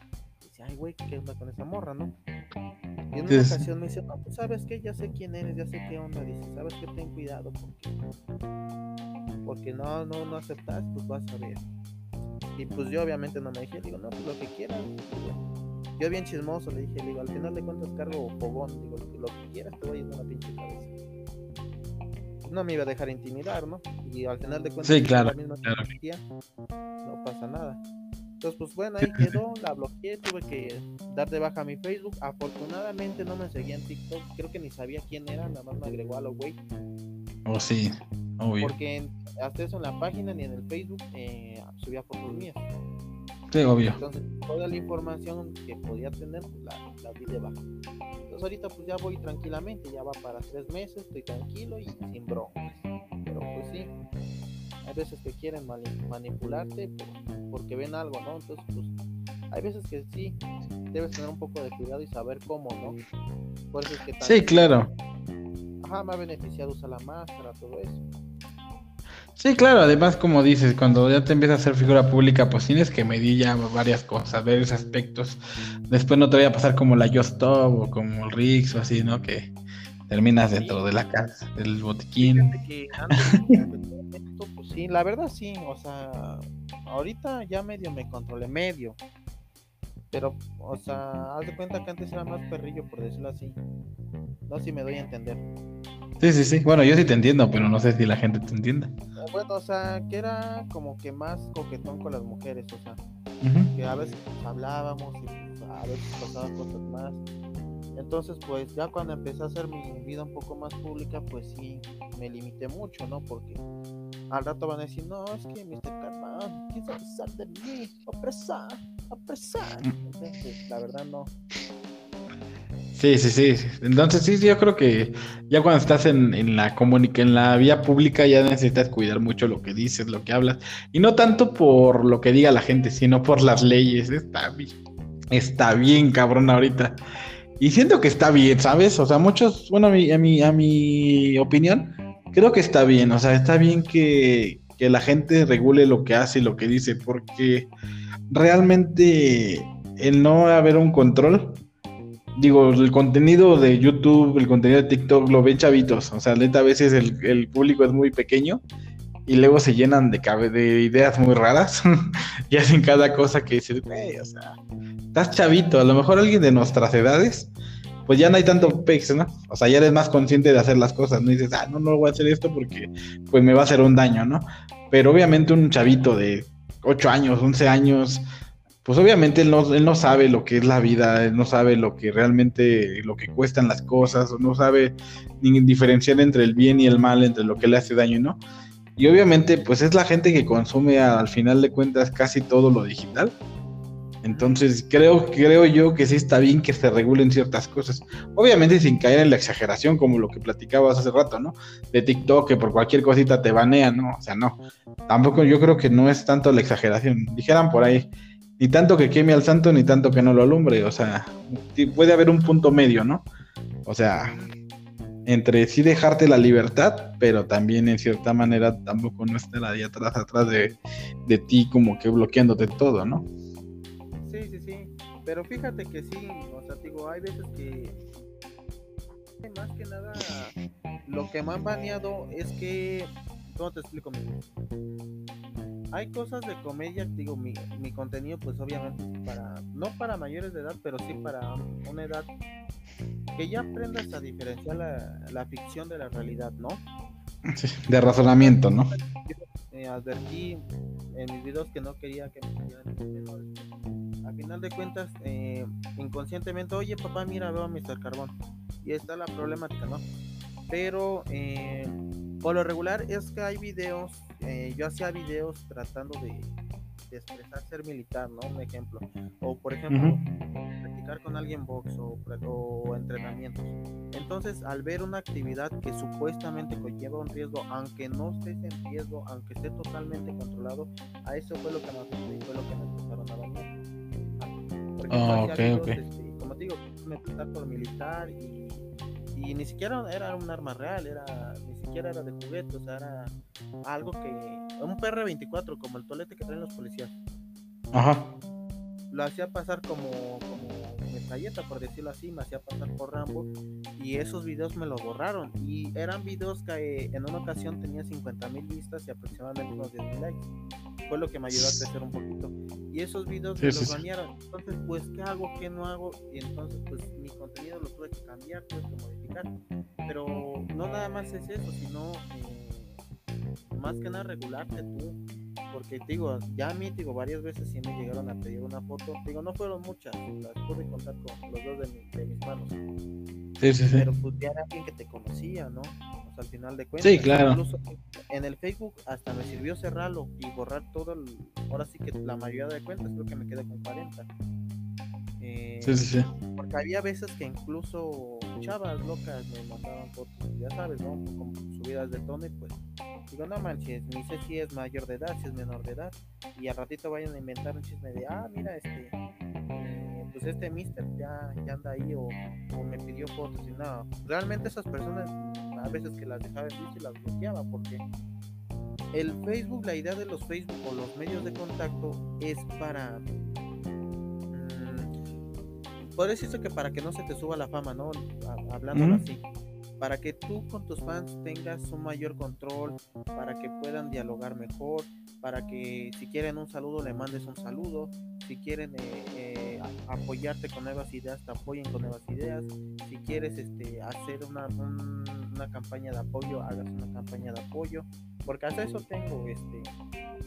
Dice, ay, güey, ¿qué onda con esa morra, no? Y en una ocasión me dice, no, pues sabes qué, ya sé quién eres, ya sé qué onda. Dice, sabes que ten cuidado porque porque no, no, no aceptas, pues vas a ver. Y pues yo obviamente no me dije, digo, no, pues lo que quieras. Yo bien chismoso le dije, digo, al final de cuentas cargo fogón, digo, lo que quieras te voy a ir a la pinche cabeza. No me iba a dejar intimidar, ¿no? Y al final de cuentas, sí, claro, misma no pasa nada. Entonces, pues bueno, ahí quedó, la bloqueé, tuve que dar de baja mi Facebook. Afortunadamente no me seguía en TikTok, creo que ni sabía quién era, nada más me agregó a lo güey. Oh, sí, obvio. Porque hasta eso en la página ni en el Facebook eh, subía fotos mías. Sí, obvio. Entonces, toda la información que podía tener, pues, la, la di de baja. Entonces, ahorita, pues ya voy tranquilamente, ya va para tres meses, estoy tranquilo y sin broncas. Pero, pues sí, hay veces que quieren manipularte porque ven algo, ¿no? Entonces, pues, hay veces que sí, debes tener un poco de cuidado y saber cómo, ¿no? Por eso es que sí, claro. Ajá, me ha beneficiado usar la máscara, todo eso. Sí, claro, además como dices, cuando ya te empiezas a hacer figura pública, pues tienes que medir ya varias cosas, varios aspectos. Después no te vaya a pasar como la Just o como el Rix o así, ¿no? Que terminas dentro de la casa, del botiquín. pues sí, la verdad sí, o sea, ahorita ya medio me controlé, medio. Pero, o sea, haz de cuenta que antes era más perrillo, por decirlo así. No sé si me doy a entender. Sí, sí, sí. Bueno, yo sí te entiendo, pero no sé si la gente te entienda. Eh, bueno, o sea, que era como que más coquetón con las mujeres, o sea, que a veces hablábamos y pues, a veces pasaban cosas más. Entonces, pues ya cuando empecé a hacer mi vida un poco más pública, pues sí, me limité mucho, ¿no? Porque al rato van a decir, no, es que Mr. Carman quiso abusar de mí, opresar, opresar. Entonces, la verdad no. Sí, sí, sí. Entonces sí, yo creo que ya cuando estás en, en la comunica, en la vía pública ya necesitas cuidar mucho lo que dices, lo que hablas. Y no tanto por lo que diga la gente, sino por las leyes. Está bien, está bien cabrón ahorita. Y siento que está bien, ¿sabes? O sea, muchos, bueno, a mi, a mi, a mi opinión, creo que está bien. O sea, está bien que, que la gente regule lo que hace y lo que dice, porque realmente el no haber un control digo, el contenido de YouTube, el contenido de TikTok lo ven chavitos. O sea, a veces el, público es muy pequeño y luego se llenan de, de ideas muy raras y hacen cada cosa que dices, o sea, estás chavito. A lo mejor alguien de nuestras edades, pues ya no hay tanto pex, ¿no? O sea, ya eres más consciente de hacer las cosas, no dices, ah, no, no voy a hacer esto porque pues me va a hacer un daño, ¿no? Pero obviamente un chavito de 8 años, 11 años, pues obviamente él no, él no sabe lo que es la vida, él no sabe lo que realmente, lo que cuestan las cosas, no sabe diferenciar entre el bien y el mal, entre lo que le hace daño y no. Y obviamente, pues es la gente que consume al final de cuentas casi todo lo digital. Entonces, creo, creo yo que sí está bien que se regulen ciertas cosas. Obviamente sin caer en la exageración, como lo que platicabas hace rato, ¿no? De TikTok, que por cualquier cosita te banean, ¿no? O sea, no. Tampoco yo creo que no es tanto la exageración. Dijeran por ahí, ni tanto que queme al santo, ni tanto que no lo alumbre. O sea, puede haber un punto medio, ¿no? O sea, entre sí dejarte la libertad, pero también en cierta manera tampoco no estar ahí atrás, atrás de, de ti como que bloqueándote todo, ¿no? Pero fíjate que sí, o sea, digo, hay veces que más que nada lo que me han baneado es que ¿cómo te explico? Hay cosas de comedia, digo, mi, mi contenido pues obviamente para, no para mayores de edad, pero sí para una edad que ya aprendas a diferenciar la, la ficción de la realidad, ¿no? Sí, de razonamiento, ¿no? Eh, advertí en mis videos que no quería que me a final de cuentas, eh, inconscientemente, oye papá, mira, veo a Mr. Carbón. Y está la problemática, ¿no? Pero eh, por lo regular es que hay videos, eh, yo hacía videos tratando de, expresar ser militar, ¿no? Un ejemplo. O por ejemplo, practicar con alguien box o, o entrenamientos. Entonces, al ver una actividad que supuestamente conlleva un riesgo, aunque no estés en riesgo, aunque esté totalmente controlado, a eso fue lo que me fue lo que me empezaron a bañar. Oh, okay, okay. Este, como te digo, me por militar y, y, ni siquiera era un arma real, era ni siquiera era de juguete, o sea, era algo que un PR24 como el tolete que traen los policías. Ajá. Lo hacía pasar como, como metralleta, por decirlo así, me hacía pasar por Rambo y esos videos me lo borraron y eran videos que en una ocasión tenía 50 mil vistas y aproximadamente unos 10 mil likes. Fue lo que me ayudó a crecer un poquito. Y esos videos me los banearon. Entonces, pues, ¿qué hago? ¿Qué no hago? Y entonces, pues, mi contenido lo tuve que cambiar, tuve que modificar. Pero no nada más es eso, sino eh, más que nada regularte tú porque digo, ya a mí digo, varias veces sí me llegaron a pedir una foto, digo, no fueron muchas, las pude contar con los dos de, mis manos. Sí, sí, sí. Pero pues ya era alguien que te conocía, ¿no? Al final de cuentas. Sí, claro. Incluso en el Facebook hasta me sirvió cerrarlo y borrar todo el, ahora sí que la mayoría de cuentas, creo que me quedé con 40. Eh, sí, sí, sí. Porque había veces que incluso chavas locas me mandaban fotos, ya sabes, ¿no? Como subidas de tono y pues digo, no manches, ni sé si es mayor de edad, si es menor de edad. Y al ratito vayan a inventar un chisme de, ah, mira, este, pues este mister ya, ya anda ahí o, me pidió fotos y nada. Realmente esas personas a veces que las dejaba en y las bloqueaba porque el Facebook, la idea de los Facebook o los medios de contacto es para puede decirse que para que no se te suba la fama, ¿no? Hablando así. Para que tú con tus fans tengas un mayor control, para que puedan dialogar mejor, para que si quieren un saludo le mandes un saludo, si quieren eh, eh, apoyarte con nuevas ideas, te apoyen con nuevas ideas, si quieres este, hacer una, una campaña de apoyo, hagas una campaña de apoyo, porque hasta eso tengo, este,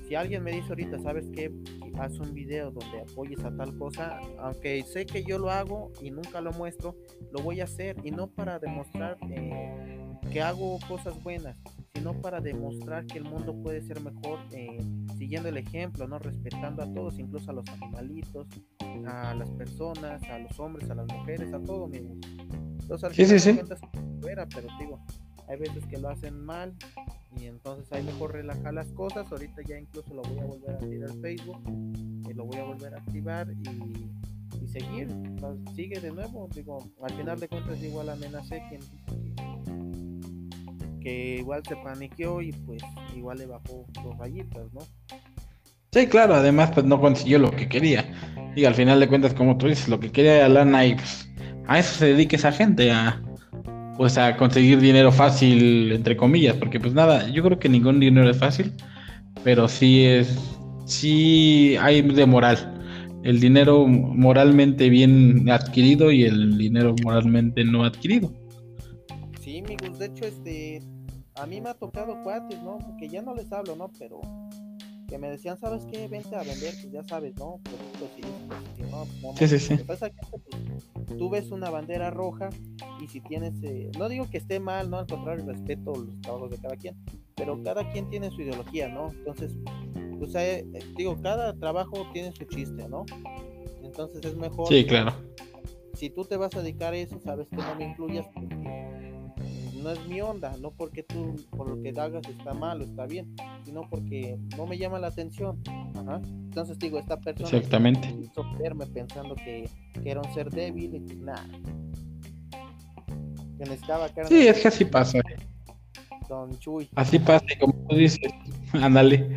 si alguien me dice ahorita, ¿sabes qué? Haz un video donde apoyes a tal cosa, aunque sé que yo lo hago y nunca lo muestro, lo voy a hacer y no para demostrar eh, que hago cosas buenas, sino para demostrar que el mundo puede ser mejor eh, siguiendo el ejemplo, ¿no? Respetando a todos, incluso a los animalitos, a las personas, a los hombres, a las mujeres, a todo, mismo. Entonces, al sí, sí, pero digo, hay veces que lo hacen mal y entonces ahí mejor relajar las cosas. Ahorita ya incluso lo voy a volver a activar Facebook, y lo voy a volver a activar y, seguir. sigue de nuevo. Digo, al final de cuentas igual amenacé quien que, igual se paniqueó y pues igual le bajó dos rayitas, ¿no? Sí, claro, además pues no consiguió lo que quería. Y al final de cuentas, como tú dices, lo que quería Lana y pues, a eso se dedica esa gente, a, pues a conseguir dinero fácil, entre comillas, porque pues nada, yo creo que ningún dinero es fácil, pero sí es, sí hay de moral. El dinero moralmente bien adquirido y el dinero moralmente no adquirido. Sí, amigos, de hecho, este, a mí me ha tocado cuates, ¿no? Porque ya no les hablo, ¿no? Pero que me decían, ¿sabes qué? Vente a vender, pues ya sabes, ¿no? Pues, sí, no, sí, sí, sí. Pues, tú ves una bandera roja y si tienes, eh, no digo que esté mal, no al contrario, respeto los trabajos de cada quien, pero cada quien tiene su ideología, ¿no? Entonces, pues, eh, digo, cada trabajo tiene su chiste, ¿no? Entonces es mejor. Sí, claro. Si tú te vas a dedicar a eso, sabes que no me incluyas porque no es mi onda, no porque tú, por lo que hagas está mal o está bien, sino porque no me llama la atención. Entonces digo, esta persona Exactamente. hizo verme pensando que, que, era un ser débil y pues nada. Que necesitaba Sí, es que así pasa. Don Chuy. Así pasa, como tú dices, ándale,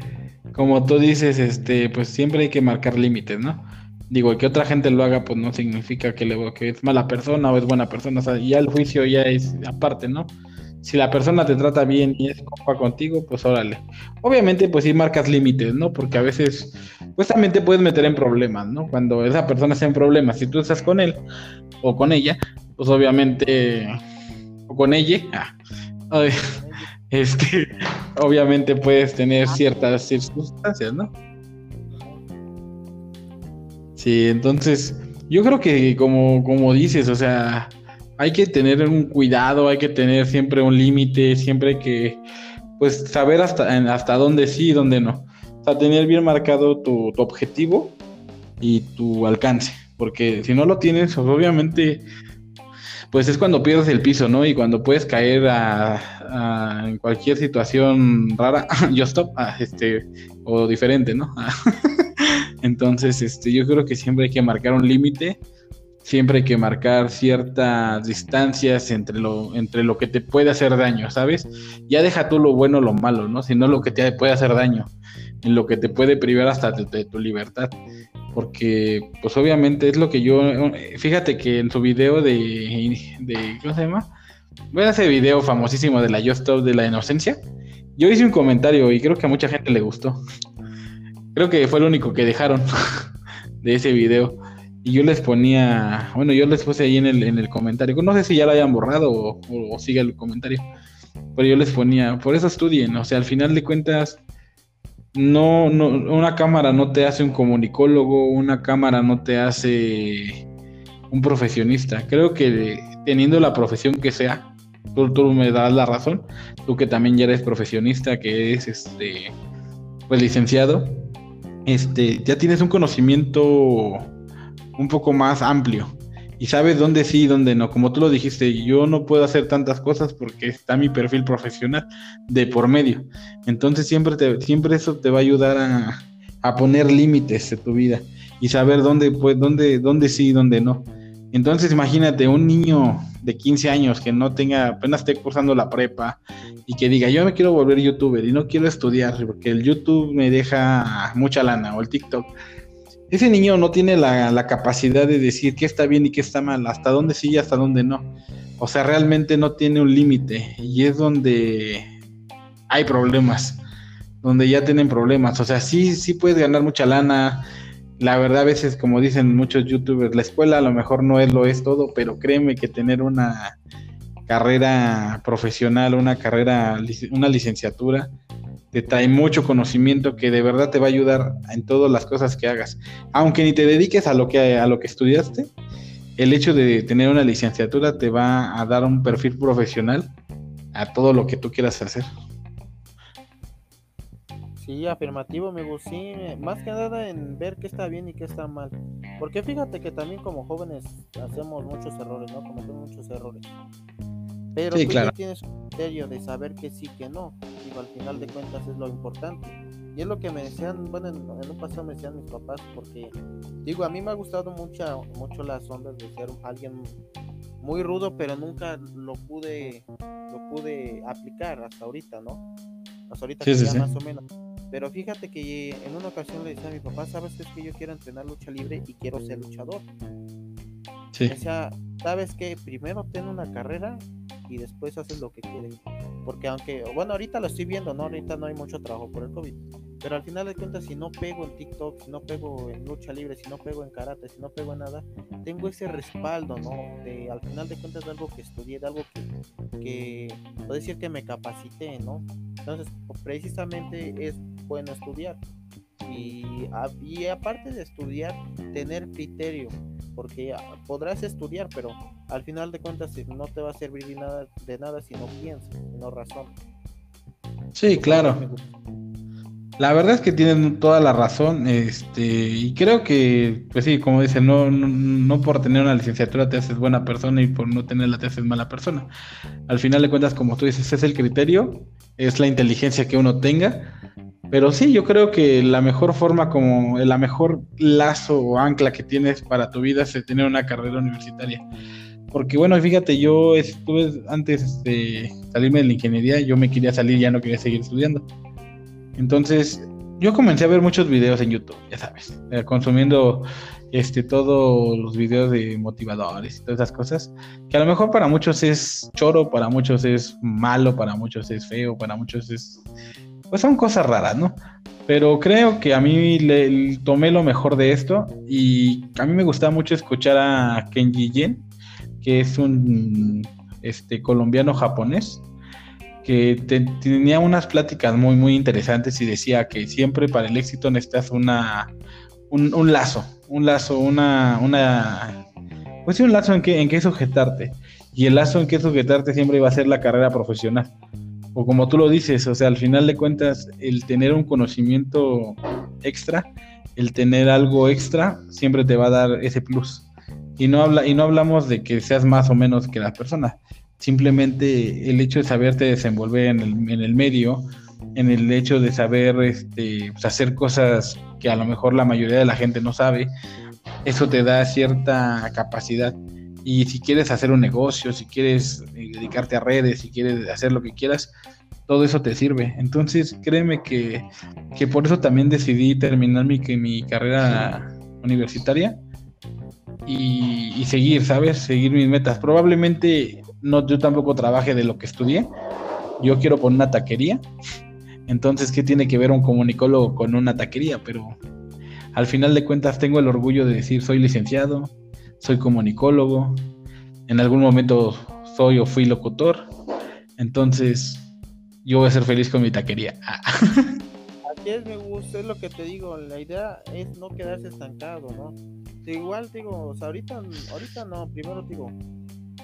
como tú dices, este, pues siempre hay que marcar límites, ¿no? Digo, que otra gente lo haga, pues no significa que, le, que es mala persona o es buena persona. O sea, ya el juicio ya es aparte, ¿no? Si la persona te trata bien y es copa contigo, pues órale. Obviamente, pues sí marcas límites, ¿no? Porque a veces, pues también te puedes meter en problemas, ¿no? Cuando esa persona está en problemas, si tú estás con él o con ella, pues obviamente, o con ella, ah, este, obviamente puedes tener ciertas circunstancias, ¿no? Sí, entonces yo creo que como, como dices, o sea, hay que tener un cuidado, hay que tener siempre un límite, siempre hay que pues saber hasta, hasta dónde sí y dónde no. O sea, tener bien marcado tu, objetivo y tu alcance, porque si no lo tienes, pues, obviamente, pues es cuando pierdes el piso, ¿no? Y cuando puedes caer a, en cualquier situación rara, yo stop, este, o diferente, ¿no? Entonces, este, yo creo que siempre hay que marcar un límite, siempre hay que marcar ciertas distancias entre lo, entre lo que te puede hacer daño, ¿sabes? Ya deja tú lo bueno o lo malo, ¿no? Sino lo que te puede hacer daño, en lo que te puede privar hasta de, tu libertad. Porque, pues obviamente es lo que yo, fíjate que en su video de, de ¿cómo se llama? Bueno, ese video famosísimo de la Just Stop de la inocencia, yo hice un comentario y creo que a mucha gente le gustó. Creo que fue el único que dejaron de ese video. Y yo les ponía, bueno, yo les puse ahí en el, en el comentario. No sé si ya lo hayan borrado o, sigue el comentario. Pero yo les ponía, por eso estudien. O sea, al final de cuentas, no, no, una cámara no te hace un comunicólogo, una cámara no te hace un profesionista. Creo que teniendo la profesión que sea, tú, tú, me das la razón, tú que también ya eres profesionista, que eres este, pues licenciado, este, ya tienes un conocimiento un poco más amplio y sabes dónde sí y dónde no. Como tú lo dijiste, yo no puedo hacer tantas cosas porque está mi perfil profesional de por medio. Entonces siempre, te, siempre eso te va a ayudar a, a poner límites de tu vida y saber dónde, pues, dónde, dónde sí y dónde no. Entonces imagínate un niño de 15 años que no tenga, apenas esté cursando la prepa y que diga, yo me quiero volver youtuber y no quiero estudiar porque el YouTube me deja mucha lana o el TikTok. Ese niño no tiene la, capacidad de decir qué está bien y qué está mal, hasta dónde sí y hasta dónde no. O sea, realmente no tiene un límite y es donde hay problemas, donde ya tienen problemas. O sea, sí, sí puedes ganar mucha lana, la verdad a veces, como dicen muchos youtubers, la escuela a lo mejor no es lo es todo, pero créeme que tener una carrera profesional, una carrera, una licenciatura, te trae mucho conocimiento que de verdad te va a ayudar en todas las cosas que hagas. Aunque ni te dediques a lo que, a lo que estudiaste, el hecho de tener una licenciatura te va a dar un perfil profesional a todo lo que tú quieras hacer. Sí, afirmativo, amigo, sí, más que nada en ver qué está bien y qué está mal. Porque fíjate que también como jóvenes hacemos muchos errores, ¿no? Cometemos muchos errores. Pero tú ya tienes un criterio de saber que sí, que no. Digo, al final de cuentas es lo importante. Y es lo que me decían, bueno, en, un pasado me decían mis papás, porque digo, a mí me ha gustado mucho, mucho las ondas de ser alguien muy rudo, pero nunca lo pude, lo pude aplicar hasta ahorita, ¿no? Hasta ahorita ya más o menos. Pero fíjate que en una ocasión le decía a mi papá, ¿sabes qué es que yo quiero entrenar lucha libre y quiero ser luchador? Sí. O sea, ¿sabes qué? Primero ten una carrera y después haces lo que quieres. Porque aunque, bueno, ahorita lo estoy viendo, ¿no? Ahorita no hay mucho trabajo por el COVID. Pero al final de cuentas, si no pego en TikTok, si no pego en lucha libre, si no pego en karate, si no pego en nada, tengo ese respaldo, ¿no? De al final de cuentas de algo que estudié, de algo que, que puedo decir que me capacité, ¿no? Entonces, precisamente es bueno estudiar. Y, y aparte de estudiar, tener criterio porque podrás estudiar, pero al final de cuentas no te va a servir de nada, de nada si no piensas, si no razonas. Sí, claro. La verdad es que tienen toda la razón, este, y creo que, pues sí, como dicen, no, no, por tener una licenciatura te haces buena persona y por no tenerla te haces mala persona. Al final de cuentas, como tú dices, es el criterio, es la inteligencia que uno tenga, pero sí, yo creo que la mejor forma, como la mejor lazo o ancla que tienes para tu vida es tener una carrera universitaria. Porque bueno, fíjate, yo estuve antes de salirme de la ingeniería, yo me quería salir, ya no quería seguir estudiando. Entonces, yo comencé a ver muchos videos en YouTube, ya sabes, eh, consumiendo este todos los videos de motivadores y todas esas cosas, que a lo mejor para muchos es choro, para muchos es malo, para muchos es feo, para muchos es pues son cosas raras, ¿no? Pero creo que a mí le, tomé lo mejor de esto y a mí me gustaba mucho escuchar a Kenji Yen, que es un este colombiano japonés que tenía unas pláticas muy, muy interesantes y decía que siempre para el éxito necesitas una, un, lazo, un lazo, una, una, pues sí, un lazo en que, en que sujetarte. Y el lazo en que sujetarte siempre va a ser la carrera profesional. O como tú lo dices, o sea, al final de cuentas, el tener un conocimiento extra, el tener algo extra, siempre te va a dar ese plus. Y no, habla, y no hablamos de que seas más o menos que las personas Simplemente el hecho de saberte desenvolver en el, medio, en el hecho de saber este, pues, hacer cosas que a lo mejor la mayoría de la gente no sabe, eso te da cierta capacidad. Y si quieres hacer un negocio, si quieres eh, dedicarte a redes, si quieres hacer lo que quieras, todo eso te sirve. Entonces, créeme que, por eso también decidí terminar mi, mi carrera universitaria y, y, seguir, ¿sabes? Seguir mis metas. Probablemente no, yo tampoco trabaje de lo que estudié. Yo quiero poner una taquería. Entonces, ¿qué tiene que ver un comunicólogo con una taquería? Pero al final de cuentas tengo el orgullo de decir soy licenciado, soy comunicólogo, en algún momento soy o fui locutor. Entonces, yo voy a ser feliz con mi taquería. Así es, me gusta, es lo que te digo, la idea es no quedarse estancado, ¿no? Igual digo, ahorita, ahorita no, primero digo,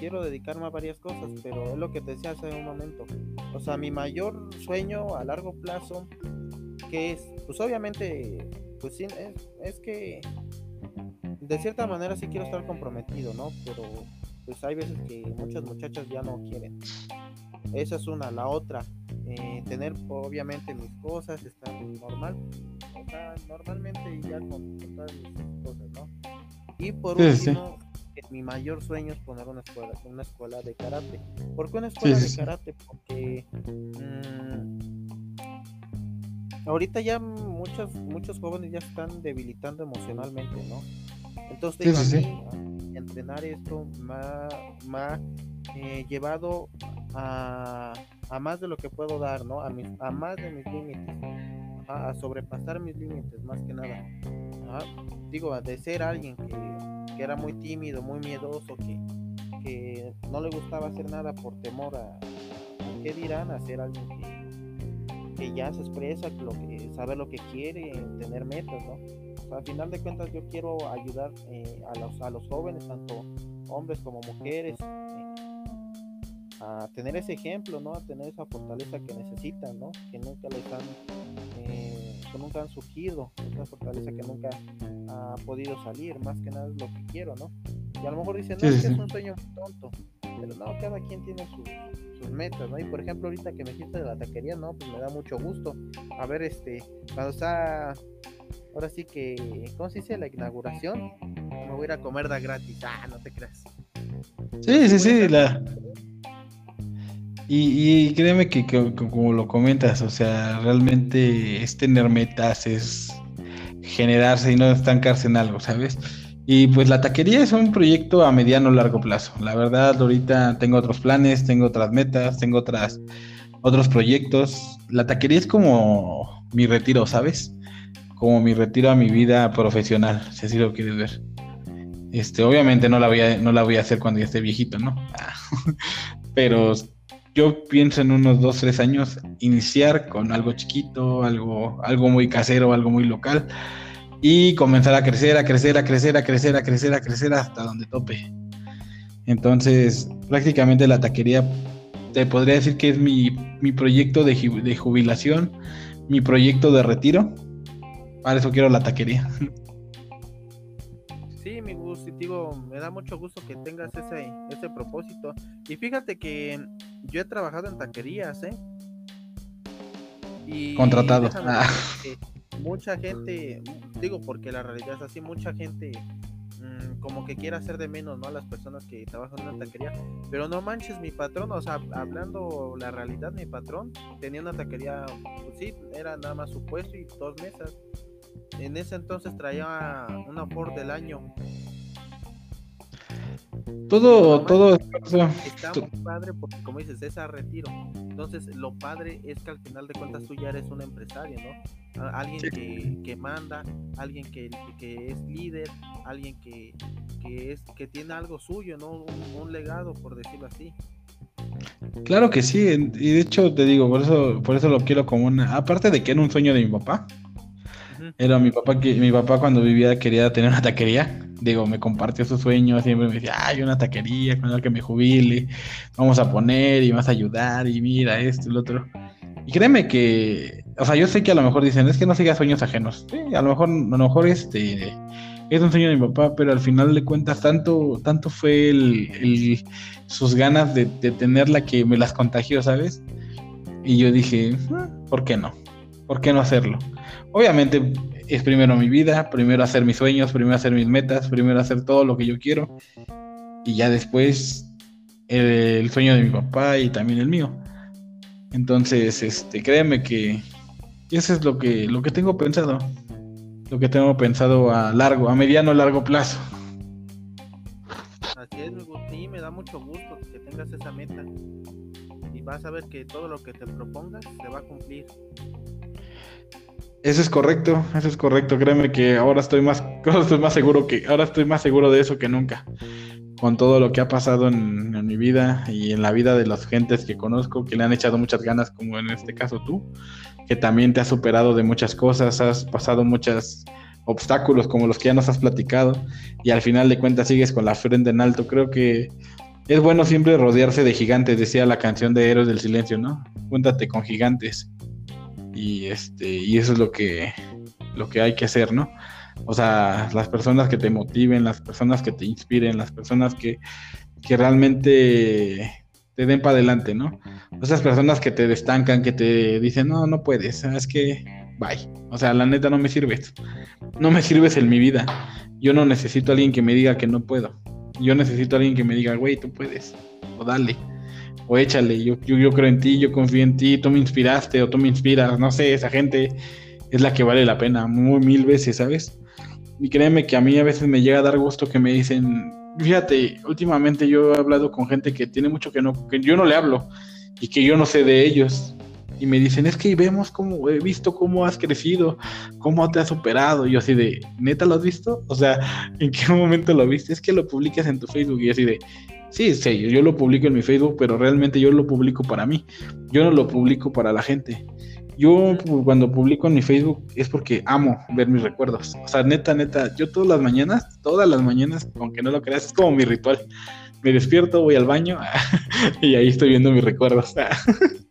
quiero dedicarme a varias cosas, pero es lo que te decía hace un momento. O sea, mi mayor sueño a largo plazo, que es, pues obviamente, pues sí, es, que de cierta manera sí quiero estar comprometido, ¿no? Pero pues hay veces que muchas muchachas ya no quieren. Esa es una. La otra, eh, tener obviamente mis cosas, estar normal. O sea, normalmente ya con, todas mis cosas, ¿no? Y por último, mi mayor sueño es poner una escuela, una escuela de karate. ¿Por qué una escuela de karate? Porque mm, ahorita ya muchos, muchos jóvenes ya están debilitando emocionalmente, ¿no? Entonces, entrenar esto me ha, eh, llevado a, a, más de lo que puedo dar, ¿no? A, mis, a más de mis límites, a, sobrepasar mis límites, más que nada. Digo, de ser alguien que que era muy tímido, muy miedoso, que, que no le gustaba hacer nada por temor a, qué dirán, a ser alguien que, que ya se expresa, lo que, saber lo que quiere, tener metas, ¿no? Al final de cuentas yo quiero ayudar eh, a, los, a los jóvenes, tanto hombres como mujeres, eh, a tener ese ejemplo, ¿no? A tener esa fortaleza que necesitan, ¿no? Que nunca les han, eh, que nunca han surgido, esa fortaleza que nunca ha podido salir, más que nada es lo que quiero, ¿no? Y a lo mejor dicen, no, es que es un sueño tonto, pero no, cada quien tiene sus metas, ¿no? Y por ejemplo, ahorita que me dijiste de la taquería, no, pues me da mucho gusto. A ver, este, cuando está, ahora sí que, ¿cómo se dice? La inauguración, me voy a ir a comer da gratis, ah, no te creas. Sí, sí, sí, la... Y, créeme que, como lo comentas, o sea, realmente es tener metas, es generarse y no estancarse en algo, ¿sabes? Y pues la taquería es un proyecto a mediano o largo plazo. La verdad, ahorita tengo otros planes, tengo otras metas, tengo otras, otros proyectos. La taquería es como mi retiro, ¿sabes? Como mi retiro a mi vida profesional, si así lo quieres ver. Este, obviamente no la voy a, no la voy a hacer cuando ya esté viejito, ¿no? Pero yo pienso en unos dos, tres años iniciar con algo chiquito, algo, algo muy casero, algo muy local y comenzar a crecer, a crecer, a crecer, a crecer, a crecer, a crecer hasta donde tope. Entonces, prácticamente la taquería te podría decir que es mi, proyecto de, de, jubilación, mi proyecto de retiro. Para eso quiero la taquería. Sí, mi gusto, digo, me da mucho gusto que tengas ese, ese propósito. Y fíjate que yo he trabajado en taquerías, ¿eh? Y Contratado. Ah. Mucha gente, digo porque la realidad es así, mucha gente mm, como que quiere hacer de menos, ¿no? A las personas que trabajan en una taquería. Pero no manches, mi patrón, o sea, hablando la realidad, mi patrón tenía una taquería, pues sí, era nada más su puesto y dos mesas. En ese entonces traía una Ford del año todo, todo. Está muy padre porque, como dices, es a retiro. Entonces, lo padre es que al final de cuentas tú ya eres un empresario, ¿no? Alguien que, manda, alguien que, es líder, alguien que, es, que tiene algo suyo, ¿no? Un, legado, por decirlo así. Claro que sí, y de hecho te digo, por eso, por eso lo quiero como una. Aparte de que era un sueño de mi papá, era mi papá que mi papá cuando vivía quería tener una taquería digo, me compartió su sueño, siempre me decía, ay, una taquería la que me jubile, vamos a poner y vas a ayudar y mira esto y lo otro. Y créeme que, o sea, yo sé que a lo mejor dicen, es que no sigas sueños ajenos. Sí, a lo mejor, a lo mejor este es un sueño de mi papá, pero al final de cuentas tanto, tanto fue el, sus ganas de, de, tenerla que me las contagió, ¿sabes? Y yo dije, ah, ¿por qué no? ¿Por qué no hacerlo? Obviamente es primero mi vida, primero hacer mis sueños, primero hacer mis metas, primero hacer todo lo que yo quiero y ya después el, sueño de mi papá y también el mío. Entonces, este, créeme que eso es lo que, lo que tengo pensado, lo que tengo pensado a largo, a mediano, largo plazo. Así es, sí, me da mucho gusto que tengas esa meta y vas a ver que todo lo que te propongas se va a cumplir. Eso es correcto, eso es correcto. Créeme que ahora estoy más, estoy más seguro que, ahora estoy más seguro de eso que nunca. Con todo lo que ha pasado en, mi vida y en la vida de las gentes que conozco, que le han echado muchas ganas, como en este caso tú, que también te has superado de muchas cosas, has pasado muchos obstáculos como los que ya nos has platicado, y al final de cuentas sigues con la frente en alto. Creo que es bueno siempre rodearse de gigantes, decía la canción de Héroes del Silencio, ¿no? Cuéntate con gigantes y este y eso es lo que lo que hay que hacer, ¿no? O sea, las personas que te motiven, las personas que te inspiren, las personas que, que realmente te den para adelante, ¿no? Esas personas que te destancan, que te dicen, no, no puedes, sabes que, bye. O sea, la neta no me sirves. No me sirves en mi vida. Yo no necesito a alguien que me diga que no puedo. Yo necesito a alguien que me diga, güey, tú puedes. O dale o échale, yo, yo, creo en ti, yo confío en ti, tú me inspiraste o tú me inspiras, no sé, esa gente es la que vale la pena, muy mil veces, ¿sabes? Y créeme que a mí a veces me llega a dar gusto que me dicen, fíjate, últimamente yo he hablado con gente que tiene mucho que no, que yo no le hablo y que yo no sé de ellos. Y me dicen, es que vemos cómo, he visto cómo has crecido, cómo te has superado. Y yo así de, ¿neta lo has visto? O sea, ¿en qué momento lo viste? Es que lo publicas en tu Facebook y así de, Sí, sí, yo lo publico en mi Facebook, pero realmente yo lo publico para mí. Yo no lo publico para la gente. Yo cuando publico en mi Facebook es porque amo ver mis recuerdos. O sea, neta, neta, yo todas las mañanas, todas las mañanas, aunque no lo creas, es como mi ritual. Me despierto, voy al baño y ahí estoy viendo mis recuerdos.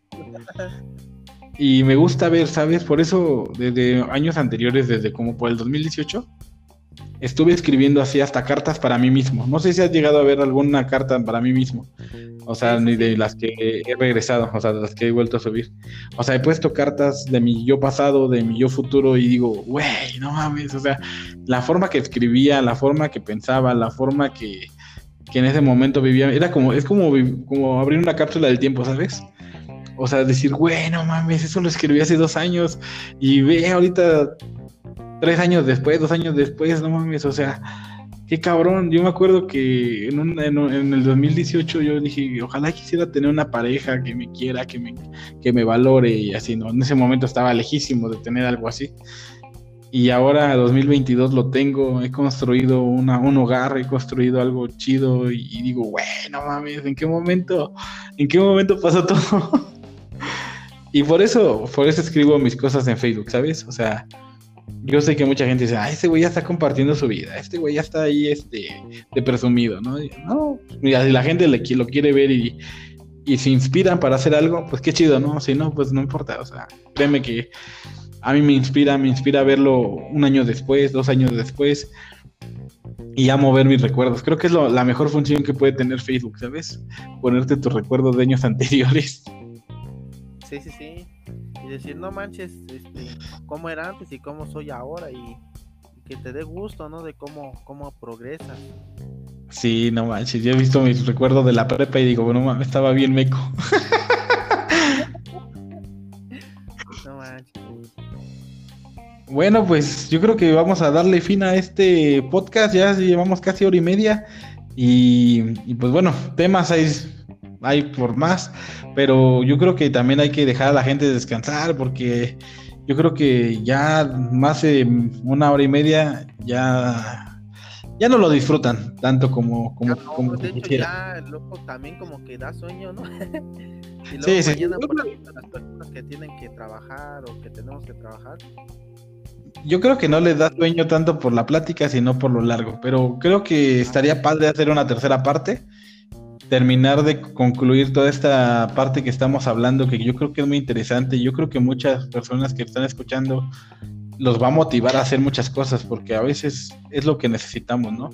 y me gusta ver, ¿sabes? Por eso desde años anteriores, desde como por el 2018, estuve escribiendo así hasta cartas para mí mismo. No sé si has llegado a ver alguna carta para mí mismo. O sea, ni de las que he regresado, o sea, de las que he vuelto a subir. O sea, he puesto cartas de mi yo pasado, de mi yo futuro y digo, güey, no mames, o sea, la forma que escribía, la forma que pensaba, la forma que, que en ese momento vivía, era como, es como, como abrir una cápsula del tiempo, ¿sabes? O sea, decir, güey, no mames, eso lo escribí hace dos años y ve ahorita tres años después, dos años después, no mames, o sea, qué cabrón. Yo me acuerdo que en, en, el 2018 yo dije, ojalá quisiera tener una pareja que me quiera, que me, que me valore y así, ¿no? En ese momento estaba lejísimo de tener algo así. Y ahora 2022 lo tengo, he construido una, un hogar, he construido algo chido y, y digo, bueno, mames, ¿en qué momento, en qué momento pasó todo? y por eso, por eso escribo mis cosas en Facebook, ¿sabes? O sea, yo sé que mucha gente dice, ah, este güey ya está compartiendo su vida, este güey ya está ahí este, de presumido, ¿no? no, mira, si la gente le, lo quiere ver y, y se inspiran para hacer algo, pues qué chido, ¿no? Si no, pues no importa, o sea, créeme que a mí me inspira, me inspira verlo un año después, dos años después, y amo ver mis recuerdos. Creo que es la mejor función que puede tener Facebook, ¿sabes? Ponerte tus recuerdos de años anteriores. Sí, sí, sí. Decir, no manches, este, cómo era antes y cómo soy ahora y, que te dé gusto, ¿no? De cómo, cómo progresas. Sí, no manches, yo he visto mis recuerdos de la prepa y digo, bueno, mames, estaba bien meco. no manches. Bueno, pues yo creo que vamos a darle fin a este podcast. Ya llevamos casi hora y media. Y, pues bueno, temas hay, hay por más. Pero yo creo que también hay que dejar a la gente descansar porque yo creo que ya más de una hora y media ya, ya no lo disfrutan tanto como, como, como de hecho, ya loco también como que da sueño, ¿no? y luego sí, sí. las personas que tienen que trabajar o que tenemos que trabajar, yo creo que no les da sueño tanto por la plática, sino por lo largo, pero creo que estaría padre hacer una tercera parte, terminar de concluir toda esta parte que estamos hablando, que yo creo que es muy interesante. Yo creo que muchas personas que están escuchando los va a motivar a hacer muchas cosas, porque a veces es lo que necesitamos, ¿no?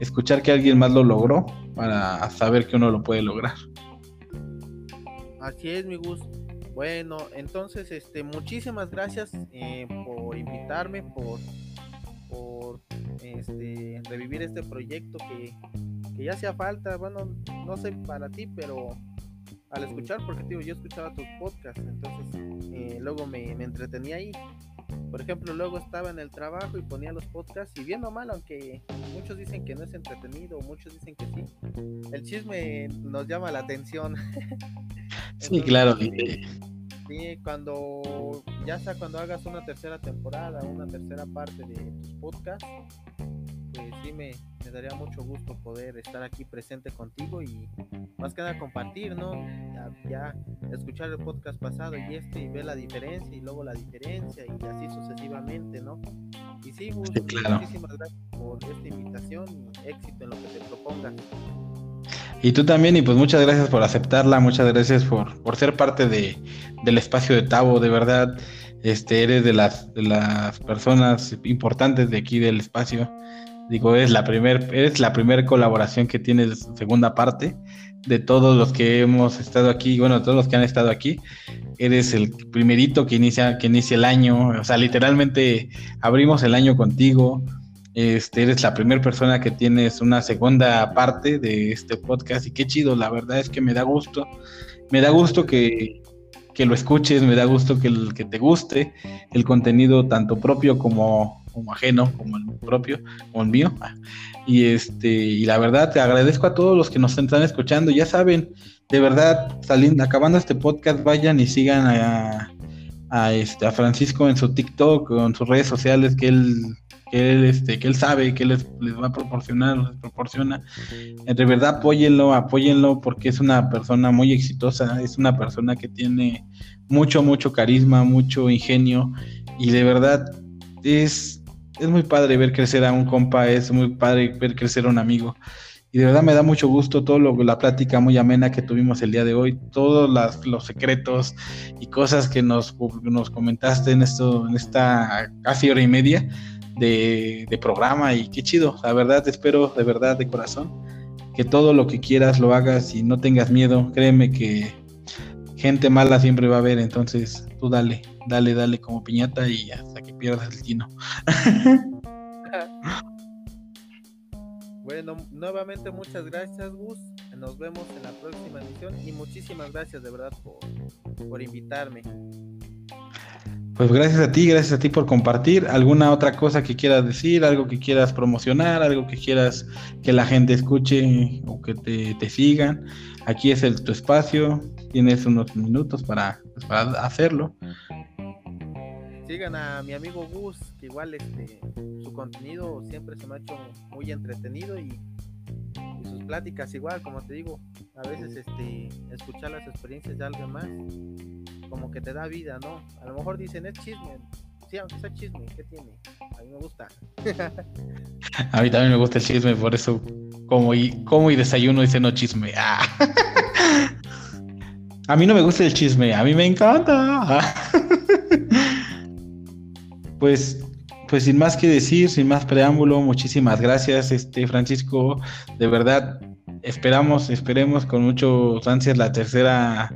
Escuchar que alguien más lo logró para saber que uno lo puede lograr. Así es, mi gusto. Bueno, entonces, este, muchísimas gracias eh, por invitarme, por, por este, revivir este proyecto que, ya hacía falta, bueno, no sé para ti, pero al escuchar, porque digo, yo escuchaba tus podcasts, entonces eh, luego me, me, entretenía ahí. Por ejemplo, luego estaba en el trabajo y ponía los podcasts y viendo mal, aunque muchos dicen que no es entretenido, muchos dicen que sí, el chisme nos llama la atención. sí, claro. Sí, cuando ya sea cuando hagas una tercera temporada, una tercera parte de tus podcasts, sí me, daría mucho gusto poder estar aquí presente contigo y más que nada compartir, ¿no? Ya, escuchar el podcast pasado y este y ver la diferencia y luego la diferencia y así sucesivamente, ¿no? Y sí, muchísimas gracias por esta invitación y éxito en lo que te propongas. Y tú también, y pues muchas gracias por aceptarla, muchas gracias por, por ser parte de, del espacio de Tavo, de verdad, este, eres de las, de las personas importantes de aquí del espacio. Digo, es la primer, eres la primera colaboración que tienes segunda parte de todos los que hemos estado aquí, bueno, todos los que han estado aquí. Eres el primerito que inicia, que inicia el año, o sea, literalmente abrimos el año contigo este, eres la primera persona que tienes una segunda parte de este podcast y qué chido, la verdad es que me da gusto. Me da gusto que, lo escuches, me da gusto que, que te guste el contenido tanto propio como, como ajeno, como el propio, como el mío. Y este, y la verdad te agradezco a todos los que nos están escuchando. Ya saben, de verdad, saliendo, acabando este podcast, vayan y sigan a, este, a Francisco en su TikTok en sus redes sociales que él que él, este, que él sabe que les, les va a proporcionar, les proporciona. De verdad, apóyenlo, apóyenlo, porque es una persona muy exitosa, es una persona que tiene mucho, mucho carisma, mucho ingenio, y de verdad es, es muy padre ver crecer a un compa, es muy padre ver crecer a un amigo. Y de verdad me da mucho gusto todo lo, la plática muy amena que tuvimos el día de hoy, todos los secretos y cosas que nos, comentaste en, esto, en esta casi hora y media de, programa y qué chido, la verdad espero de verdad de corazón que todo lo que quieras lo hagas y no tengas miedo, créeme que gente mala siempre va a haber, entonces tú dale, dale, dale como piñata y hasta que pierdas el tino. bueno, nuevamente muchas gracias Gus, nos vemos en la próxima edición y muchísimas gracias de verdad por, por invitarme. Pues gracias a ti, gracias a ti por compartir. ¿Alguna otra cosa que quieras decir? ¿Algo que quieras promocionar? ¿Algo que quieras que la gente escuche o que te, sigan? Aquí es el, tu espacio. Tienes unos minutos para, pues, para hacerlo. Sigan a mi amigo Gus, que igual este, su contenido siempre se me ha hecho muy entretenido y, sus pláticas igual, como te digo, a veces este, escuchar las experiencias de alguien más como que te da vida, ¿no? A lo mejor dicen, es chisme. Sí, aunque sea chisme, ¿qué tiene? A mí me gusta. a mí también me gusta el chisme, por eso como y, como y desayuno dice no chisme. Ah. A mí no me gusta el chisme, a mí me encanta. pues, pues sin más que decir, sin más preámbulo, muchísimas gracias, este Francisco. De verdad, esperamos, esperemos con muchos ansias la tercera,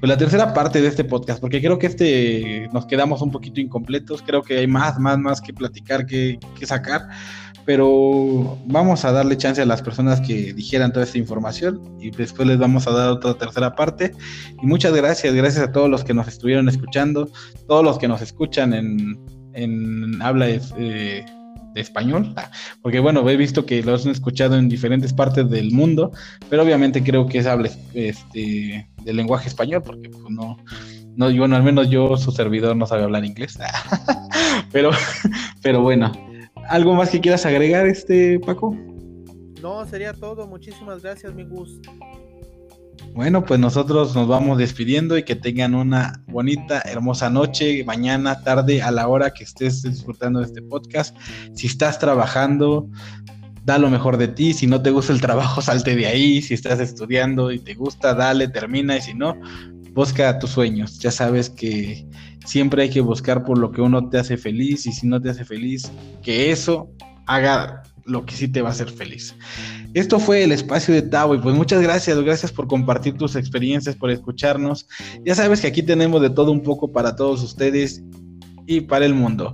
pues la tercera parte de este podcast, porque creo que este nos quedamos un poquito incompletos. Creo que hay más, más, más que platicar, que, que sacar pero vamos a darle chance a las personas que dijeran toda esta información y después les vamos a dar otra tercera parte. Y muchas gracias, gracias a todos los que nos estuvieron escuchando, todos los que nos escuchan en, en habla de, eh, español, porque bueno, he visto que los han escuchado en diferentes partes del mundo, pero obviamente creo que es habla este, del lenguaje español, porque pues, no, no, bueno, al menos yo, su servidor, no sabe hablar inglés, pero, pero bueno. ¿Algo más que quieras agregar, este Paco? No, sería todo. Muchísimas gracias, mi Gus. Bueno, pues nosotros nos vamos despidiendo y que tengan una bonita, hermosa noche, mañana, tarde, a la hora que estés disfrutando de este podcast. Si estás trabajando, da lo mejor de ti. Si no te gusta el trabajo, salte de ahí. Si estás estudiando y te gusta, dale, termina. Y si no, busca tus sueños. Ya sabes que siempre hay que buscar por lo que uno te hace feliz y si no te hace feliz, que eso haga lo que sí te va a hacer feliz. Esto fue el espacio de Tavo y pues muchas gracias, gracias por compartir tus experiencias, por escucharnos. Ya sabes que aquí tenemos de todo un poco para todos ustedes y para el mundo.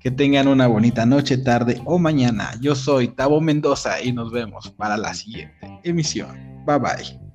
Que tengan una bonita noche, tarde o mañana. Yo soy Tavo Mendoza y nos vemos para la siguiente emisión. Bye bye.